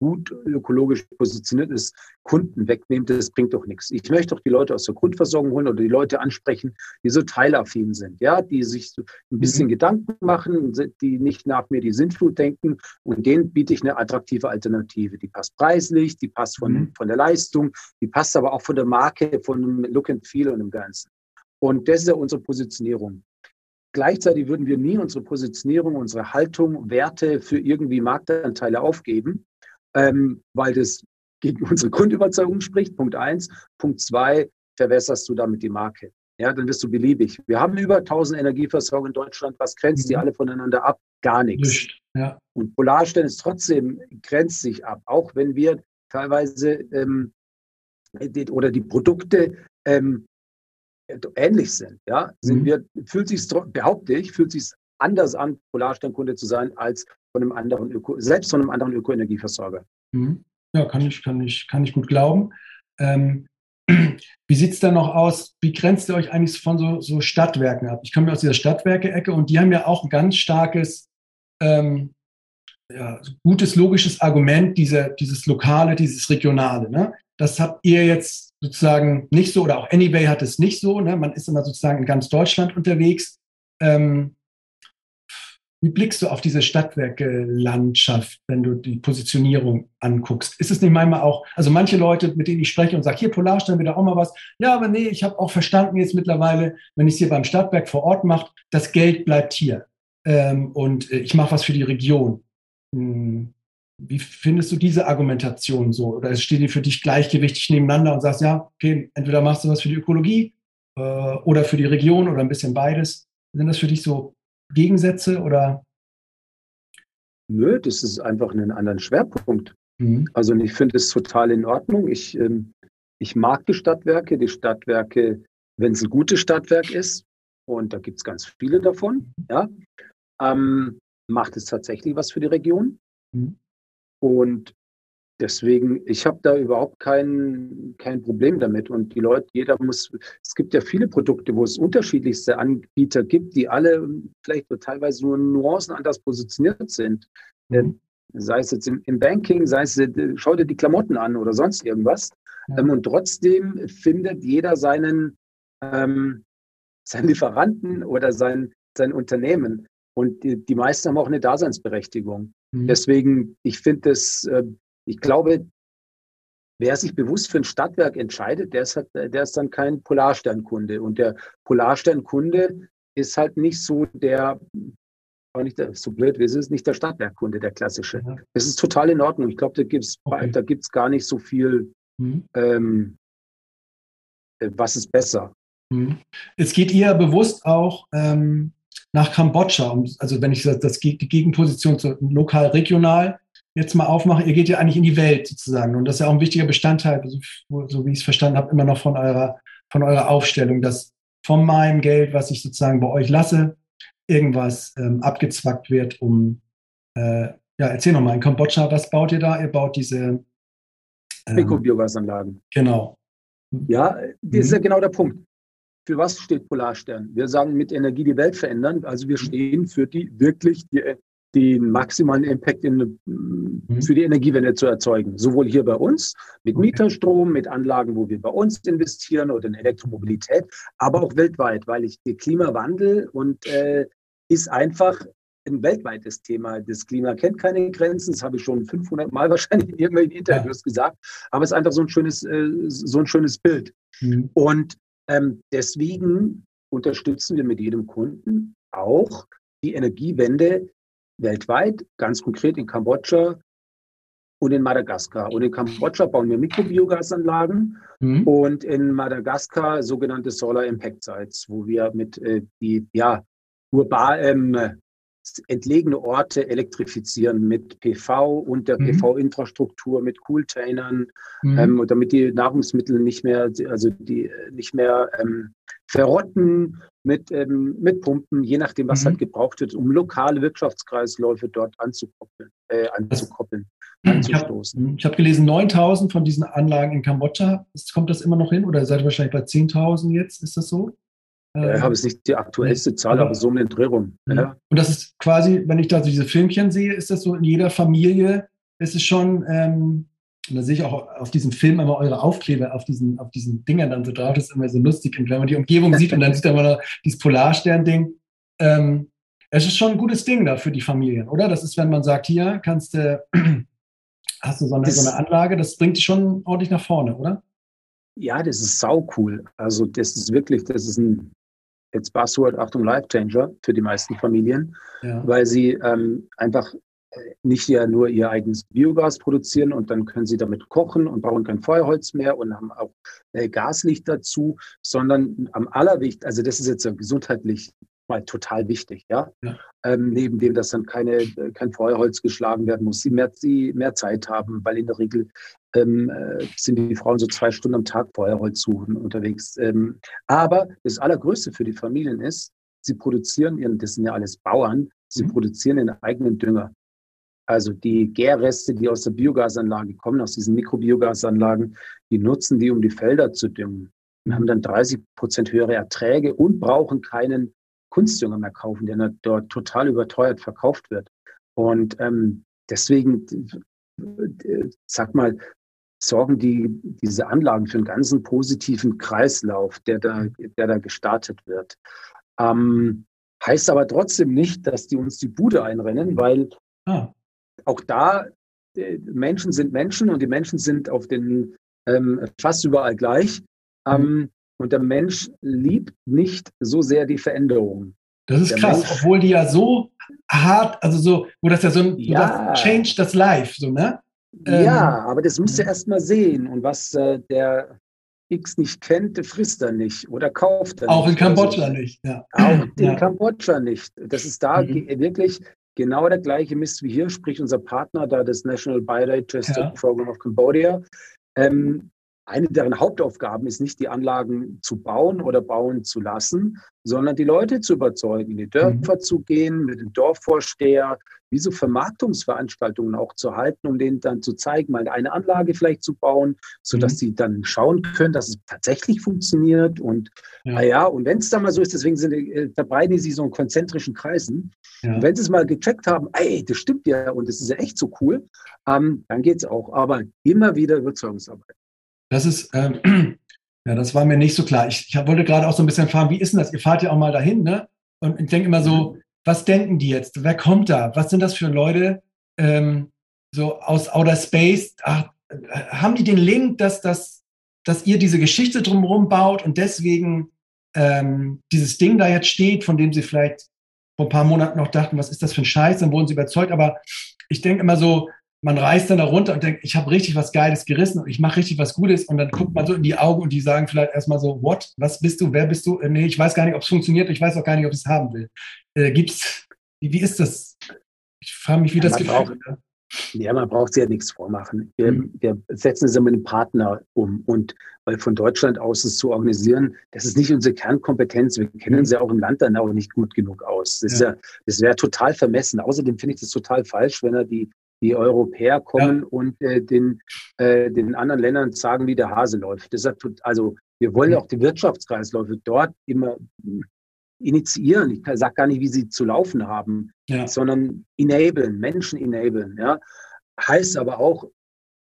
gut ökologisch positioniert ist, Kunden wegnimmt, das bringt doch nichts. Ich möchte doch die Leute aus der Grundversorgung holen oder die Leute ansprechen, die so teilaffin sind, ja, die sich ein bisschen mhm. Gedanken machen, die nicht nach mir die Sintflut denken und denen biete ich eine attraktive Alternative. Die passt preislich, die passt von, mhm. von der Leistung, die passt aber auch von der Marke, von dem Look and Feel und dem Ganzen. Und das ist ja unsere Positionierung. Gleichzeitig würden wir nie unsere Positionierung, unsere Haltung, Werte für irgendwie Marktanteile aufgeben, ähm, weil das gegen *laughs* unsere Grundüberzeugung spricht. Punkt eins. Punkt zwei, verwässerst du damit die Marke. Ja, dann wirst du beliebig. Wir haben über 1000 Energieversorger in Deutschland. Was grenzt mhm. die alle voneinander ab? Gar nichts. Ja. Und Polarstern ist trotzdem, grenzt sich ab, auch wenn wir teilweise ähm, die, oder die Produkte ähm, ähnlich sind. Ja, sind mhm. wir, fühlt sich behaupte ich, fühlt sich anders an, Polarsternkunde zu sein, als von einem anderen Öko, selbst von einem anderen Ökoenergieversorger. Mhm. Ja, kann ich, kann ich, kann ich gut glauben. Ähm, *clears throat* wie sieht es da noch aus? Wie grenzt ihr euch eigentlich von so, so Stadtwerken ab? Ich komme ja aus dieser Stadtwerke-Ecke und die haben ja auch ein ganz starkes, ähm, ja, gutes, logisches Argument, diese, dieses Lokale, dieses Regionale. Ne? Das habt ihr jetzt sozusagen nicht so, oder auch Anyway hat es nicht so. Ne? Man ist immer sozusagen in ganz Deutschland unterwegs. Ähm, wie blickst du auf diese Stadtwerke-Landschaft, wenn du die Positionierung anguckst? Ist es nicht manchmal auch, also manche Leute, mit denen ich spreche und sage, hier Polarstern wieder auch mal was. Ja, aber nee, ich habe auch verstanden jetzt mittlerweile, wenn ich es hier beim Stadtwerk vor Ort mache, das Geld bleibt hier. Ähm, und äh, ich mache was für die Region. Hm. Wie findest du diese Argumentation so? Oder steht die für dich gleichgewichtig nebeneinander und sagst, ja, okay, entweder machst du was für die Ökologie äh, oder für die Region oder ein bisschen beides? Sind das für dich so Gegensätze oder? Nö, das ist einfach einen anderen Schwerpunkt. Mhm. Also ich finde es total in Ordnung. Ich, ähm, ich mag die Stadtwerke. Die Stadtwerke, wenn es ein gutes Stadtwerk ist, und da gibt es ganz viele davon, ja, ähm, macht es tatsächlich was für die Region. Mhm. Und Deswegen, ich habe da überhaupt kein, kein Problem damit. Und die Leute, jeder muss, es gibt ja viele Produkte, wo es unterschiedlichste Anbieter gibt, die alle vielleicht teilweise nur Nuancen anders positioniert sind. Mhm. Sei es jetzt im, Banking, sei es, schau dir die Klamotten an oder sonst irgendwas. Ähm, und trotzdem findet jeder seinen, ähm, seinen Lieferanten oder sein, sein Unternehmen. Und die, die meisten haben auch eine Daseinsberechtigung. Mhm. Deswegen, ich finde das, äh, ich glaube, wer sich bewusst für ein Stadtwerk entscheidet, der ist, halt, der ist dann kein Polarsternkunde. Und der Polarsternkunde ist halt nicht so der, auch nicht der, so blöd wie es ist, nicht der Stadtwerkkunde, der klassische. Ja. Das ist total in Ordnung. Ich glaube, da gibt es okay. da gibt's gar nicht so viel, mhm. ähm, äh, was ist besser. Mhm. Es geht ihr bewusst auch ähm, nach Kambodscha, also wenn ich das, das die Gegenposition zu lokal, regional jetzt mal aufmache, ihr geht ja eigentlich in die Welt sozusagen. Und das ist ja auch ein wichtiger Bestandteil, so, so wie ich es verstanden habe, immer noch von eurer, von eurer Aufstellung, dass von meinem Geld, was ich sozusagen bei euch lasse, irgendwas ähm, abgezwackt wird, um, äh, ja, erzähl nochmal, in Kambodscha, was baut ihr da? Ihr baut diese ähm, Mikro-Biogasanlagen. Genau. Ja, das ist ja mhm. genau der Punkt. Für was steht Polarstern? Wir sagen mit Energie die Welt verändern. Also wir mhm. stehen für die wirklich die, den maximalen Impact in, mhm. für die Energiewende zu erzeugen. Sowohl hier bei uns mit okay. Mieterstrom, mit Anlagen, wo wir bei uns investieren oder in Elektromobilität, aber auch weltweit, weil ich der Klimawandel und äh, ist einfach ein weltweites Thema. Das Klima kennt keine Grenzen. Das habe ich schon 500 Mal *laughs* wahrscheinlich in irgendwelchen Interviews ja. gesagt. Aber es ist einfach so ein schönes, äh, so ein schönes Bild. Mhm. Und ähm, deswegen unterstützen wir mit jedem Kunden auch die Energiewende weltweit, ganz konkret in Kambodscha und in Madagaskar. Und in Kambodscha bauen wir Mikrobiogasanlagen mhm. und in Madagaskar sogenannte Solar Impact Sites, wo wir mit äh, die ja, urban, ähm, entlegene Orte elektrifizieren mit PV und der mhm. PV-Infrastruktur, mit Cooltainern, mhm. ähm, damit die Nahrungsmittel nicht mehr, also die nicht mehr ähm, verrotten, mit, ähm, mit Pumpen, je nachdem, was mhm. halt gebraucht wird, um lokale Wirtschaftskreisläufe dort anzukoppeln, äh, anzukoppeln. Ich habe hab gelesen, 9000 von diesen Anlagen in Kambodscha. Kommt das immer noch hin oder seid ihr wahrscheinlich bei 10.000 jetzt? Ist das so? Äh, ich habe jetzt nicht die aktuellste Zahl, aber so um den Dreh rum. Ja. Und das ist quasi, wenn ich da so diese Filmchen sehe, ist das so in jeder Familie, ist es schon, ähm, und da sehe ich auch auf diesem Film immer eure Aufkleber auf diesen, auf diesen Dingern dann so drauf, das ist immer so lustig. Und wenn man die Umgebung sieht und dann sieht man noch dieses Polarstern-Ding, ähm, es ist schon ein gutes Ding da für die Familien, oder? Das ist, wenn man sagt, hier kannst du, *clears throat* hast du so eine, so eine Anlage, das bringt dich schon ordentlich nach vorne, oder? Ja, das ist sau cool. Also das ist wirklich, das ist ein jetzt Buzzword, Achtung, Life Changer für die meisten Familien, ja. weil sie ähm, einfach nicht ja nur ihr eigenes Biogas produzieren und dann können sie damit kochen und brauchen kein Feuerholz mehr und haben auch äh, Gaslicht dazu, sondern am allerwichtigsten, also das ist jetzt gesundheitlich mal total wichtig, ja. ja. Ähm, neben dem, dass dann keine, äh, kein Feuerholz geschlagen werden muss, sie mehr, sie mehr Zeit haben, weil in der Regel ähm, äh, sind die Frauen so zwei Stunden am Tag Feuerholz suchen unterwegs. Ähm, aber das Allergrößte für die Familien ist, sie produzieren ihren, das sind ja alles Bauern, sie mhm. produzieren ihren eigenen Dünger. Also die Gärreste, die aus der Biogasanlage kommen, aus diesen Mikrobiogasanlagen, die nutzen die, um die Felder zu düngen. Und haben dann 30 Prozent höhere Erträge und brauchen keinen Kunstdünger mehr kaufen, der dort total überteuert verkauft wird. Und ähm, deswegen, äh, sag mal, sorgen die, diese Anlagen für einen ganzen positiven Kreislauf, der da, der da gestartet wird. Ähm, heißt aber trotzdem nicht, dass die uns die Bude einrennen, weil ah. Auch da äh, Menschen sind Menschen und die Menschen sind auf den ähm, fast überall gleich. Mhm. Ähm, und der Mensch liebt nicht so sehr die Veränderung. Das ist der krass, Mensch, obwohl die ja so hart, also so, wo das ja so ein ja. Change das Life, so, ne? Ja, ähm, aber das musst du erst mal sehen. Und was äh, der X nicht kennt, frisst er nicht oder kauft er auch nicht. Auch in Kambodscha also, nicht, ja. Auch *clears throat* in ja. Kambodscha nicht. Das ist da mhm. wirklich genau der gleiche Mist wie hier, sprich unser Partner da, das National Biodiversity ja. Program of Cambodia. Ähm, eine deren Hauptaufgaben ist nicht, die Anlagen zu bauen oder bauen zu lassen, sondern die Leute zu überzeugen, in die Dörfer mhm. zu gehen, mit dem Dorfvorsteher, wie so Vermarktungsveranstaltungen auch zu halten, um denen dann zu zeigen, mal eine Anlage vielleicht zu bauen, sodass mhm. sie dann schauen können, dass es tatsächlich funktioniert. Und ja, naja, und wenn es dann mal so ist, deswegen sind, äh, verbreiten sie so in konzentrischen Kreisen. Ja. Und wenn sie es mal gecheckt haben, ey, das stimmt ja und das ist ja echt so cool, ähm, dann geht es auch. Aber immer wieder Überzeugungsarbeit. Das ist, ähm, *clears throat* ja, das war mir nicht so klar. Ich, ich wollte gerade auch so ein bisschen erfahren, wie ist denn das? Ihr fahrt ja auch mal dahin, ne? Und ich denke immer so, mhm. was denken die jetzt? Wer kommt da? Was sind das für Leute? Ähm, so aus Outer Space, ach, haben die den Link, dass, dass, dass ihr diese Geschichte drumherum baut und deswegen ähm, dieses Ding da jetzt steht, von dem sie vielleicht vor ein paar Monaten noch dachten, was ist das für ein Scheiß, dann wurden sie überzeugt. Aber ich denke immer so, man reist dann da runter und denkt, ich habe richtig was Geiles gerissen und ich mache richtig was Gutes und dann guckt man so in die Augen und die sagen vielleicht erstmal so, what, was bist du, wer bist du? Äh, nee, ich weiß gar nicht, ob es funktioniert, ich weiß auch gar nicht, ob ich es haben will. Äh, gibt's, wie, wie ist das? Ich frage mich, wie das Gefühl ist. Ja, man braucht sich ja nichts vormachen. Wir, mhm. wir setzen es mit einem Partner um. Und weil von Deutschland aus es zu organisieren, das ist nicht unsere Kernkompetenz. Wir kennen sie ja auch im Land dann auch nicht gut genug aus. Das, ja. ja das wäre total vermessen. Außerdem finde ich das total falsch, wenn er die, die Europäer kommen ja. und äh, den, äh, den anderen Ländern sagen, wie der Hase läuft. Das ist also wir wollen auch die Wirtschaftskreisläufe dort immer initiieren. Ich sage gar nicht, wie sie zu laufen haben, ja. sondern enablen, Menschen enablen. Ja. Heißt aber auch,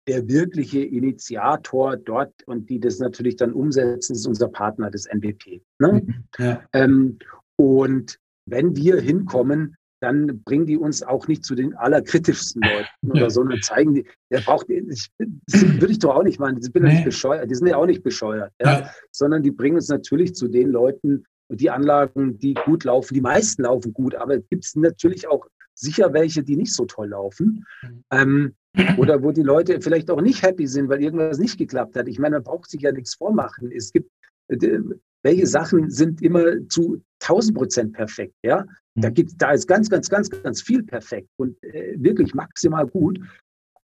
der wirkliche Initiator dort und die das natürlich dann umsetzen, ist unser Partner, das NBP. Ne? Mhm. Ja. Ähm, und wenn wir hinkommen, dann bringen die uns auch nicht zu den allerkritischsten Leuten oder so, sondern zeigen die, der braucht, ich, das würde ich doch auch nicht meinen, die sind, nee. nicht bescheuert, die sind ja auch nicht bescheuert, ja? ja? sondern die bringen uns natürlich zu den Leuten, die Anlagen, die gut laufen, die meisten laufen gut, aber es gibt natürlich auch sicher welche, die nicht so toll laufen. Ähm, oder wo die Leute vielleicht auch nicht happy sind, weil irgendwas nicht geklappt hat. Ich meine, man braucht sich ja nichts vormachen. Es gibt, äh, welche Sachen sind immer zu 1000 Prozent perfekt, ja? Da mhm. gibt, da ist ganz, ganz, ganz, ganz viel perfekt und äh, wirklich maximal gut.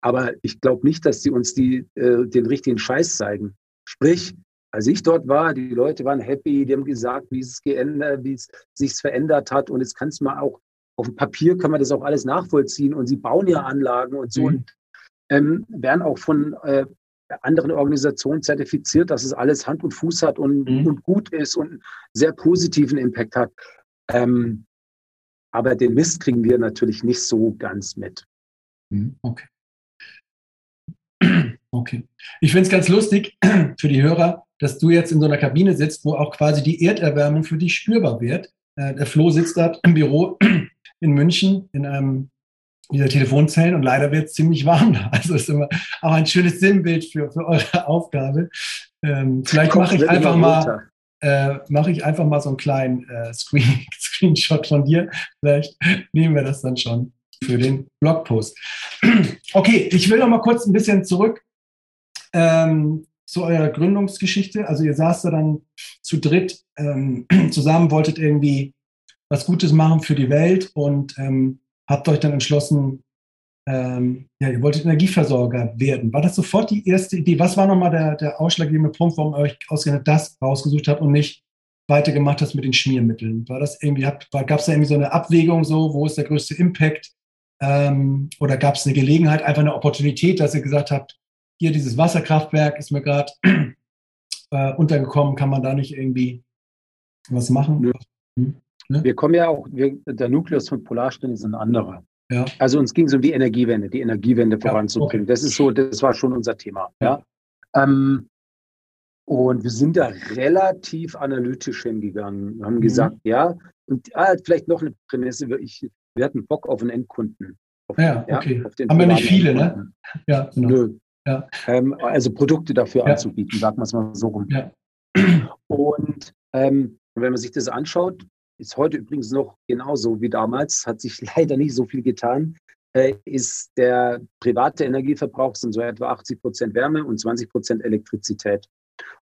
Aber ich glaube nicht, dass sie uns die, äh, den richtigen Scheiß zeigen. Sprich, als ich dort war, die Leute waren happy, die haben gesagt, wie es geändert, wie es sich verändert hat. Und jetzt kannst du mal auch, auf dem Papier kann man das auch alles nachvollziehen. Und sie bauen ja Anlagen und so mhm. und ähm, werden auch von äh, anderen Organisationen zertifiziert, dass es alles Hand und Fuß hat und, mhm. und gut ist und sehr positiven Impact hat. Ähm, aber den Mist kriegen wir natürlich nicht so ganz mit. Mhm. Okay. *clears throat* Okay. Ich finde es ganz lustig *clears throat* für die Hörer, dass du jetzt in so einer Kabine sitzt, wo auch quasi die Erderwärmung für dich spürbar wird. Äh, der Flo sitzt da im Büro *clears throat* in München in einem dieser Telefonzellen und leider wird es ziemlich warm da. *laughs* Also ist immer auch ein schönes Sinnbild für, für eure Aufgabe. Ähm, vielleicht mache ich einfach mal äh, mache ich einfach mal so einen kleinen äh, Screen, *laughs* Screenshot von dir. Vielleicht nehmen wir das dann schon für den Blogpost. *clears throat* Okay, ich will noch mal kurz ein bisschen zurück ähm, zu eurer Gründungsgeschichte. Also ihr saßt da dann zu dritt ähm, *clears throat* zusammen, wolltet irgendwie was Gutes machen für die Welt und ähm, habt euch dann entschlossen, ähm, ja, ihr wolltet Energieversorger werden. War das sofort die erste Idee? Was war nochmal der, der ausschlaggebende Punkt, warum ihr euch ausgerechnet das rausgesucht habt und nicht weitergemacht hast mit den Schmiermitteln? War das irgendwie, gab es da irgendwie so eine Abwägung so, wo ist der größte Impact? Ähm, oder gab es eine Gelegenheit, einfach eine Opportunität, dass ihr gesagt habt, hier dieses Wasserkraftwerk ist mir gerade *clears throat* äh, untergekommen, kann man da nicht irgendwie was machen? Nö. Hm? Ne? Wir kommen ja auch, wir, der Nukleus von Polarstern ist ein anderer. Ja. Also uns ging es um die Energiewende, die Energiewende voranzubringen. Okay. Das ist so, das war schon unser Thema. Ja. ja. Ähm, und wir sind da relativ analytisch hingegangen. Wir haben mhm. gesagt, ja, und ah, vielleicht noch eine Prämisse, ich, wir hatten Bock auf einen Endkunden. Auf, ja, okay. Ja, haben wir nicht viele, ne? Ja, genau. Nö. Ja. Ähm, also Produkte dafür ja. anzubieten, sagen wir es mal so rum. Ja. Und ähm, wenn man sich das anschaut, ist heute übrigens noch genauso wie damals, hat sich *laughs* leider nicht so viel getan, äh, ist der private Energieverbrauch sind so etwa 80 Prozent Wärme und 20 Prozent Elektrizität.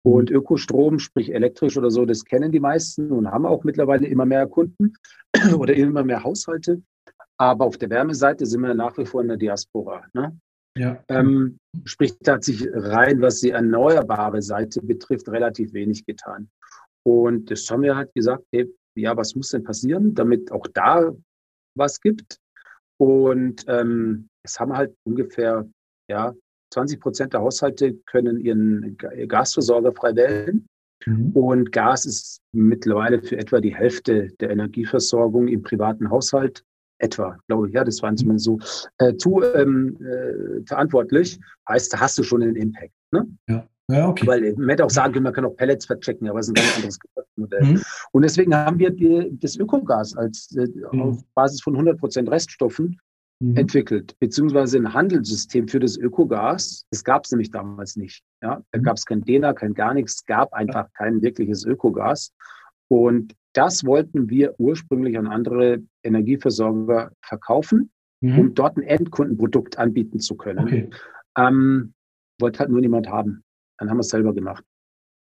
Und mhm. Ökostrom, sprich elektrisch oder so, das kennen die meisten und haben auch mittlerweile immer mehr Kunden *clears throat* oder immer mehr Haushalte. Aber auf der Wärmeseite sind wir nach wie vor in der Diaspora. Ne? Ja. Ähm, sprich, da hat sich rein, was die erneuerbare Seite betrifft, relativ wenig getan. Und das haben wir halt gesagt, hey, ja, was muss denn passieren, damit auch da was gibt? Und ähm, es haben halt ungefähr ja, 20 Prozent der Haushalte können ihren Gasversorger frei wählen. Mhm. Und Gas ist mittlerweile für etwa die Hälfte der Energieversorgung im privaten Haushalt etwa, glaube ich, ja, das waren zumindest so, äh, zu ähm, äh, verantwortlich, heißt, da hast du schon einen Impact. Ne? Ja. Ja, okay. Weil man hätte auch sagen können, man kann auch Pellets verchecken, aber es ist ein ganz anderes Modell. Mhm. Und deswegen haben wir die, das Ökogas als äh, mhm. auf Basis von 100% Reststoffen mhm. entwickelt, beziehungsweise ein Handelssystem für das Ökogas. Das gab es nämlich damals nicht. Ja? Da mhm. gab es kein DENA, kein gar nichts, es gab einfach kein wirkliches Ökogas. Und das wollten wir ursprünglich an andere Energieversorger verkaufen, mhm. um dort ein Endkundenprodukt anbieten zu können. Okay. Ähm, wollte halt nur niemand haben. Dann haben wir es selber gemacht.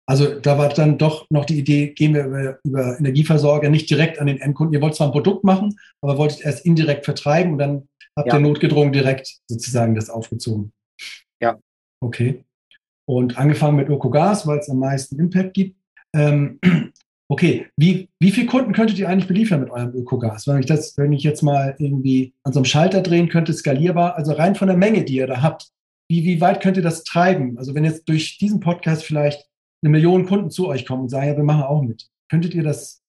Also da war dann doch noch die Idee, gehen wir über, über, Energieversorger nicht direkt an den Endkunden. Ihr wollt zwar ein Produkt machen, aber wolltet erst indirekt vertreiben und dann habt ja. ihr notgedrungen direkt sozusagen das aufgezogen. Ja. Okay. Und angefangen mit Ökogas, weil es am meisten Impact gibt. Ähm, *clears throat* okay, wie, wie viele Kunden könntet ihr eigentlich beliefern mit eurem Ökogas? Wenn ich das, wenn ich jetzt mal irgendwie an so einem Schalter drehen könnte, skalierbar, also rein von der Menge, die ihr da habt, wie, wie weit könnt ihr das treiben? Also wenn jetzt durch diesen Podcast vielleicht eine Million Kunden zu euch kommen und sagen, ja, wir machen auch mit. Könntet ihr das?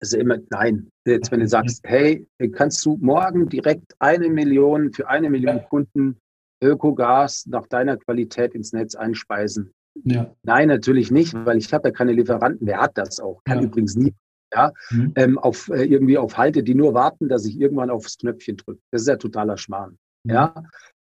Also immer, nein. Jetzt, wenn du sagst, *laughs* hey, kannst du morgen direkt eine Million für eine Million ja. Kunden Ökogas nach deiner Qualität ins Netz einspeisen? Ja. Nein, natürlich nicht, weil ich habe ja keine Lieferanten. Wer hat das auch? Kann ja. übrigens nie. Ja, mhm. ähm, auf, äh, irgendwie auf Halte, die nur warten, dass ich irgendwann aufs Knöpfchen drücke. Das ist ja totaler Schmarrn. Mhm. Ja,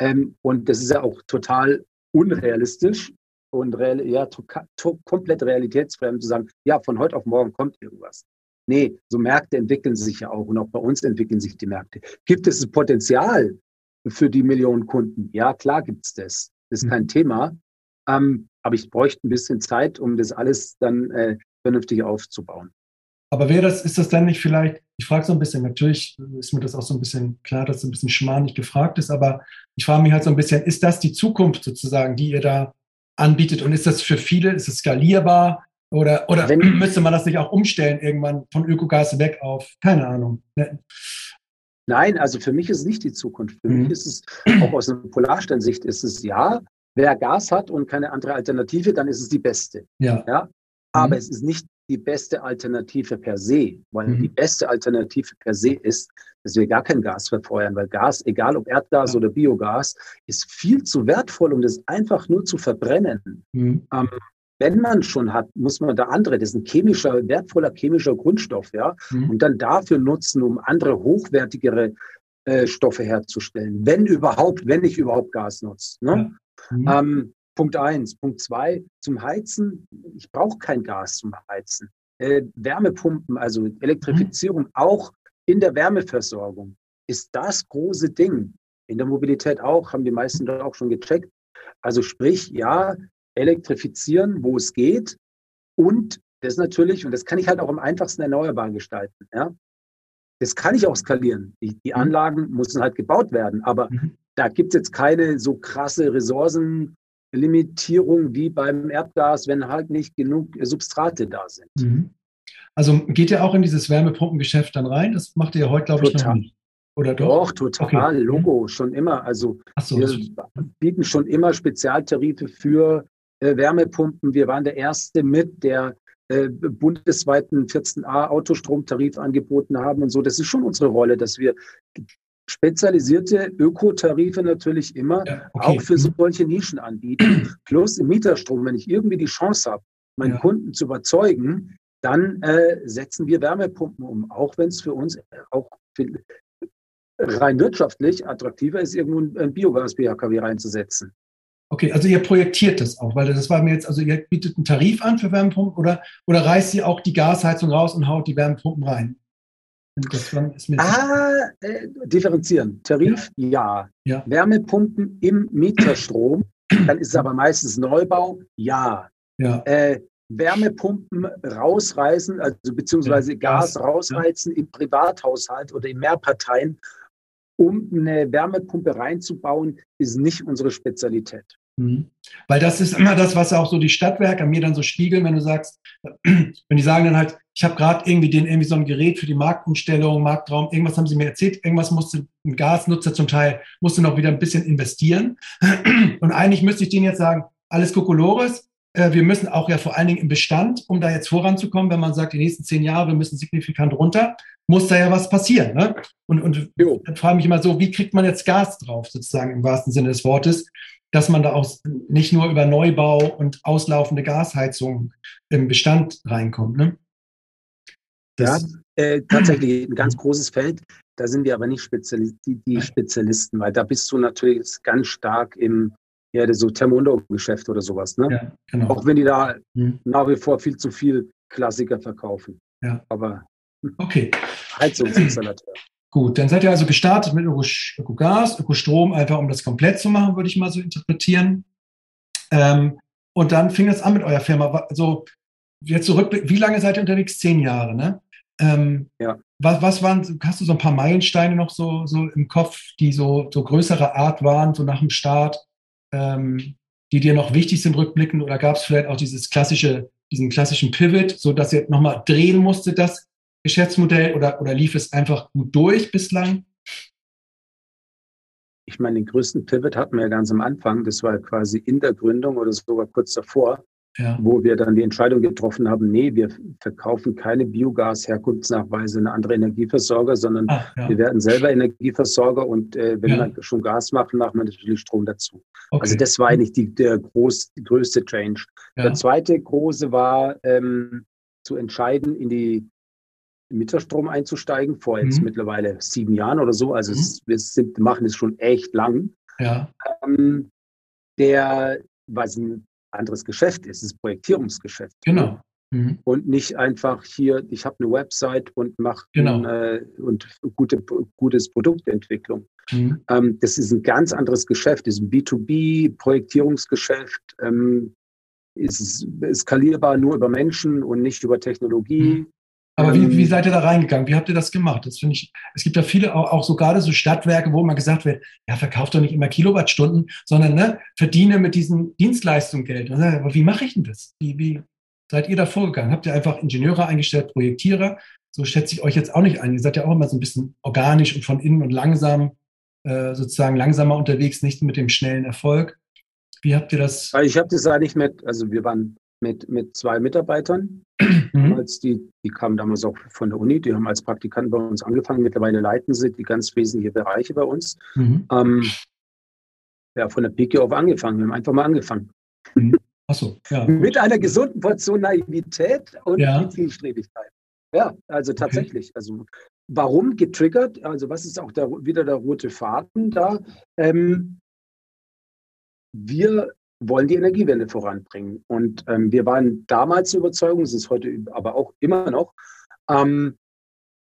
ähm, und das ist ja auch total unrealistisch und real, ja, to, to, komplett realitätsfremd zu sagen, ja, von heute auf morgen kommt irgendwas. Nee, so Märkte entwickeln sich ja auch und auch bei uns entwickeln sich die Märkte. Gibt es das Potenzial für die Millionen Kunden? Ja, klar gibt es das. Das ist mhm. kein Thema. Ähm, aber ich bräuchte ein bisschen Zeit, um das alles dann äh, vernünftig aufzubauen. Aber wäre das, ist das dann nicht vielleicht, ich frage so ein bisschen, natürlich ist mir das auch so ein bisschen klar, dass ein bisschen schmarrnig gefragt ist, aber ich frage mich halt so ein bisschen, ist das die Zukunft sozusagen, die ihr da anbietet? Und ist das für viele, ist es skalierbar? Oder, oder Wenn, müsste man das nicht auch umstellen, irgendwann von Ökogas weg auf, keine Ahnung. Ne? Nein, also für mich ist es nicht die Zukunft. Für mhm. mich ist es, auch aus einer Polarsternsicht, ist es ja, wer Gas hat und keine andere Alternative, dann ist es die beste. Ja. ja? Aber mhm. es ist nicht die beste Alternative per se, weil mhm. die beste Alternative per se ist, dass wir gar kein Gas verfeuern, weil Gas, egal ob Erdgas ja. oder Biogas, ist viel zu wertvoll, um das einfach nur zu verbrennen. Mhm. Ähm, wenn man schon hat, muss man da andere, das ist ein chemischer, wertvoller chemischer Grundstoff, ja, mhm. und dann dafür nutzen, um andere hochwertigere äh, Stoffe herzustellen. Wenn überhaupt, wenn ich überhaupt Gas nutze. Ne? Ja. Mhm. Ähm, Punkt eins. Punkt zwei, zum Heizen, ich brauche kein Gas zum Heizen. Äh, Wärmepumpen, also Elektrifizierung, mhm. auch in der Wärmeversorgung, ist das große Ding. In der Mobilität auch, haben die meisten dort auch schon gecheckt. Also sprich, ja, elektrifizieren, wo es geht. Und das natürlich, und das kann ich halt auch am einfachsten erneuerbar gestalten. Ja? Das kann ich auch skalieren. Die, die mhm. Anlagen müssen halt gebaut werden, aber mhm. da gibt es jetzt keine so krasse Ressourcen, Limitierung wie beim Erdgas, wenn halt nicht genug Substrate da sind. Mhm. Also geht ihr auch in dieses Wärmepumpengeschäft dann rein? Das macht ihr heute, glaube ich, noch nicht. Oder doch? Doch, total. Okay. Logo, schon immer. Also so, wir bieten schon immer Spezialtarife für äh, Wärmepumpen. Wir waren der Erste mit, der äh, bundesweiten 14a Autostromtarif angeboten haben und so. Das ist schon unsere Rolle, dass wir spezialisierte Ökotarife natürlich immer ja, okay. auch für mhm. solche Nischen anbieten. Plus im Mieterstrom, wenn ich irgendwie die Chance habe, meinen ja. Kunden zu überzeugen, dann äh, setzen wir Wärmepumpen um, auch wenn es für uns auch rein wirtschaftlich attraktiver ist, irgendwo ein Biogas-BHKW reinzusetzen. Okay, also ihr projektiert das auch, weil das war mir jetzt, also ihr bietet einen Tarif an für Wärmepumpen oder, oder reißt ihr auch die Gasheizung raus und haut die Wärmepumpen rein? Ah, äh, differenzieren. Tarif, ja. ja. Wärmepumpen im Mieterstrom, dann ist es aber meistens Neubau, ja. ja. Äh, Wärmepumpen rausreißen, also beziehungsweise ja. Gas rausreizen im Privathaushalt oder in Mehrparteien, um eine Wärmepumpe reinzubauen, ist nicht unsere Spezialität. Mhm. Weil das ist immer das, was auch so die Stadtwerke an mir dann so spiegeln, wenn du sagst, *clears throat* wenn die sagen dann halt, ich habe gerade irgendwie den irgendwie so ein Gerät für die Marktumstellung, Marktraum, irgendwas haben sie mir erzählt, irgendwas musste ein Gasnutzer zum Teil musste noch wieder ein bisschen investieren *clears throat* und eigentlich müsste ich denen jetzt sagen, alles Kokolores, äh, wir müssen auch ja vor allen Dingen im Bestand, um da jetzt voranzukommen, wenn man sagt, die nächsten zehn Jahre, wir müssen signifikant runter, muss da ja was passieren. Ne? Und, und dann frage ich mich immer so, wie kriegt man jetzt Gas drauf, sozusagen im wahrsten Sinne des Wortes? dass man da auch nicht nur über Neubau und auslaufende Gasheizung im Bestand reinkommt. Ne? Ja, äh, tatsächlich ein ganz großes Feld. Da sind wir aber nicht Spezialist, die, die Spezialisten, weil da bist du natürlich ganz stark im ja, so Thermondo-Geschäft oder sowas. Ne? Ja, genau. Auch wenn die da mhm. nach wie vor viel zu viel Klassiker verkaufen. Ja. Aber okay. Heizungsinstallateur. Gut, dann seid ihr also gestartet mit Ökogas, Ökostrom, einfach um das komplett zu machen, würde ich mal so interpretieren. Ähm, und dann fing das an mit eurer Firma. Also jetzt zurück, wie lange seid ihr unterwegs? Zehn Jahre, ne? Ähm, ja. Was, was waren, hast du so ein paar Meilensteine noch so, so im Kopf, die so, so größere Art waren, so nach dem Start, ähm, die dir noch wichtig sind rückblickend? Oder gab es vielleicht auch dieses klassische, diesen klassischen Pivot, so dass ihr nochmal drehen musstet, das Geschäftsmodell, oder, oder lief es einfach gut durch bislang? Ich meine, den größten Pivot hatten wir ja ganz am Anfang. Das war quasi in der Gründung oder sogar kurz davor ja. wo wir dann die Entscheidung getroffen haben, nee, wir verkaufen keine Biogas-Herkunftsnachweise an andere Energieversorger, sondern Ach, ja. wir werden selber Energieversorger und äh, wenn ja. wir schon Gas machen, machen wir natürlich Strom dazu. Okay. Also das war eigentlich die, der groß, die größte Change. Der zweite große war ähm, zu entscheiden, in die Mieterstrom einzusteigen, vor jetzt mhm. mittlerweile sieben Jahren oder so. Also mhm. es, wir sind, machen es schon echt lang. Ja. Ähm, der, was ein anderes Geschäft ist, es ist Projektierungsgeschäft. Genau. Mhm. Und nicht einfach hier, ich habe eine Website und mache genau. äh, und gute, gutes Produktentwicklung. Mhm. Ähm, das ist ein ganz anderes Geschäft, das ist ein B2B-Projektierungsgeschäft, ähm, ist skalierbar nur über Menschen und nicht über Technologie. Mhm. Aber wie, wie ähm. seid ihr da reingegangen? Wie habt ihr das gemacht? Das finde ich, es gibt ja viele, auch, auch so gerade so Stadtwerke, wo immer gesagt wird, ja, verkauft doch nicht immer Kilowattstunden, sondern ne, verdiene mit diesen Dienstleistungen Geld. Aber wie mache ich denn das? Wie, wie seid ihr da vorgegangen? Habt ihr einfach Ingenieure eingestellt, Projektierer? So schätze ich euch jetzt auch nicht ein. Ihr seid ja auch immer so ein bisschen organisch und von innen und langsam, äh, sozusagen langsamer unterwegs, nicht mit dem schnellen Erfolg. Wie habt ihr das? Ich habe das eigentlich mit, also wir waren mit, mit zwei Mitarbeitern. Mhm. Als die, die kamen damals auch von der Uni, die haben als Praktikanten bei uns angefangen. Mittlerweile leiten sie die ganz wesentlichen Bereiche bei uns. Mhm. Ähm, ja, von der Pike auf angefangen. Wir haben einfach mal angefangen. Mhm. Achso, ja. Mit einer gesunden Portion Naivität und ja. Zielstrebigkeit. Ja, also tatsächlich. Okay. Also warum getriggert? Also was ist auch der, wieder der rote Faden da? Ähm, wir wollen die Energiewende voranbringen. Und ähm, wir waren damals der Überzeugung, es ist heute aber auch immer noch, ähm,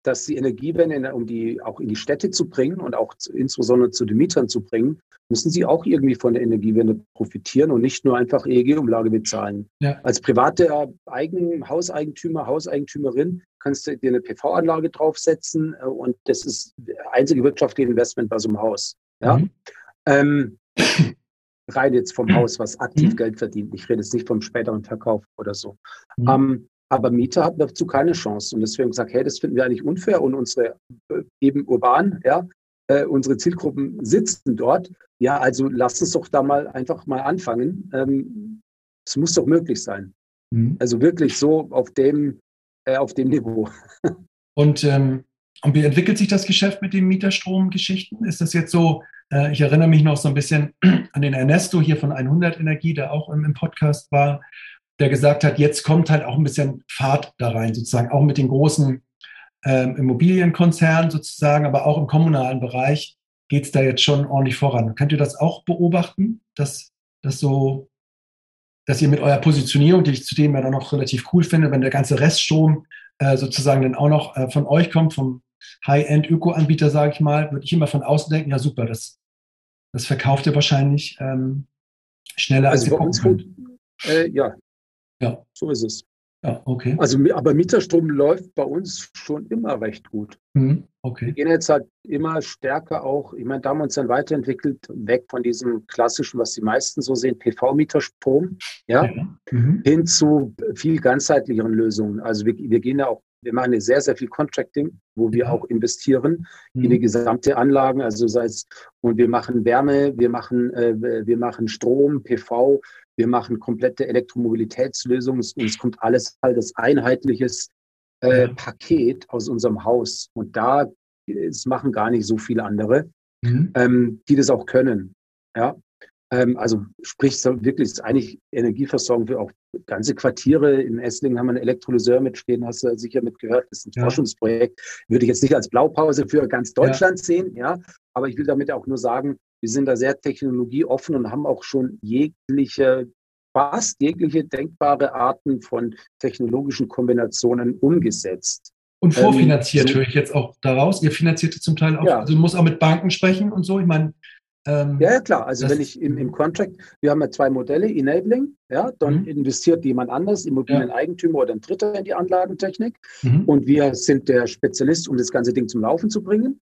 dass die Energiewende, um die auch in die Städte zu bringen und auch zu, insbesondere zu den Mietern zu bringen, müssen sie auch irgendwie von der Energiewende profitieren und nicht nur einfach EEG-Umlage bezahlen. Ja. Als privater Eigen, Hauseigentümer, Hauseigentümerin kannst du dir eine PV-Anlage draufsetzen äh, und das ist das einzige wirtschaftliche Investment bei so einem Haus. Ja? Mhm. Ähm, rein jetzt vom mhm. Haus, was aktiv mhm. Geld verdient. Ich rede jetzt nicht vom späteren Verkauf oder so. Mhm. Ähm, aber Mieter hatten dazu keine Chance. Und deswegen gesagt, hey, das finden wir eigentlich unfair. Und unsere äh, eben urban, ja, äh, unsere Zielgruppen sitzen dort. Ja, also lass uns doch da mal einfach mal anfangen. Ähm, es muss doch möglich sein. Mhm. Also wirklich so auf dem, äh, auf dem Niveau. *laughs* Und, ähm, und wie entwickelt sich das Geschäft mit den Mieterstromgeschichten? Ist das jetzt so, äh, ich erinnere mich noch so ein bisschen *clears throat* an den Ernesto hier von 100 Energie, der auch im, Podcast war, der gesagt hat, jetzt kommt halt auch ein bisschen Fahrt da rein, sozusagen, auch mit den großen ähm, Immobilienkonzernen sozusagen, aber auch im kommunalen Bereich geht es da jetzt schon ordentlich voran. Könnt ihr das auch beobachten, dass das so, dass ihr mit eurer Positionierung, die ich zudem ja dann noch relativ cool finde, wenn der ganze Reststrom äh, sozusagen dann auch noch äh, von euch kommt, vom High-End-Öko-Anbieter, sage ich mal, würde ich immer von außen denken, ja super, das, das verkauft ihr wahrscheinlich ähm, schneller also als bei uns gut, äh, ja. ja, so ist es. Ja, okay. Also, aber Mieterstrom läuft bei uns schon immer recht gut. Mhm, okay. Wir gehen jetzt halt immer stärker auch, ich meine, da haben wir uns dann weiterentwickelt, weg von diesem klassischen, was die meisten so sehen, PV-Mieterstrom, ja, ja. Mhm. hin zu viel ganzheitlicheren Lösungen. Also wir, wir gehen ja auch wir machen sehr, sehr viel Contracting, wo wir auch investieren mhm. in die gesamte Anlagen. Also sei es, und wir machen Wärme, wir machen, äh, wir machen Strom, PV, wir machen komplette Elektromobilitätslösungen. Und es kommt alles halt als einheitliches äh, Paket aus unserem Haus. Und da es machen gar nicht so viele andere, mhm. ähm, die das auch können. Ja, also sprich, wirklich ist eigentlich Energieversorgung für auch ganze Quartiere. In Esslingen haben wir einen Elektrolyseur mitstehen, hast du sicher mitgehört. Das ist ein ja. Forschungsprojekt. Würde ich jetzt nicht als Blaupause für ganz Deutschland ja. sehen, ja. Aber ich will damit auch nur sagen, wir sind da sehr technologieoffen und haben auch schon jegliche fast jegliche denkbare Arten von technologischen Kombinationen umgesetzt. Und vorfinanziert ähm, so, höre ich jetzt auch daraus. Ihr finanziert zum Teil auch, ja. also muss auch mit Banken sprechen und so. Ich meine, ähm, ja, klar. Also wenn ich im, im Contract, wir haben ja zwei Modelle, Enabling, ja, dann mhm. investiert jemand anders, Immobilieneigentümer ja. oder ein Dritter in die Anlagentechnik. Mhm. Und wir sind der Spezialist, um das ganze Ding zum Laufen zu bringen.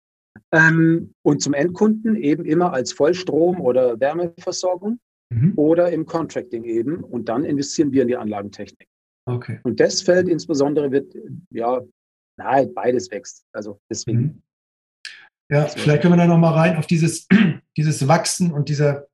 Ähm, und zum Endkunden eben immer als Vollstrom- oder Wärmeversorgung mhm. oder im Contracting eben. Und dann investieren wir in die Anlagentechnik. Okay. Und das Feld insbesondere wird, ja, nahe beides wächst. Also deswegen. Mhm. Ja, vielleicht können wir da nochmal rein auf dieses, dieses Wachsen und dieser,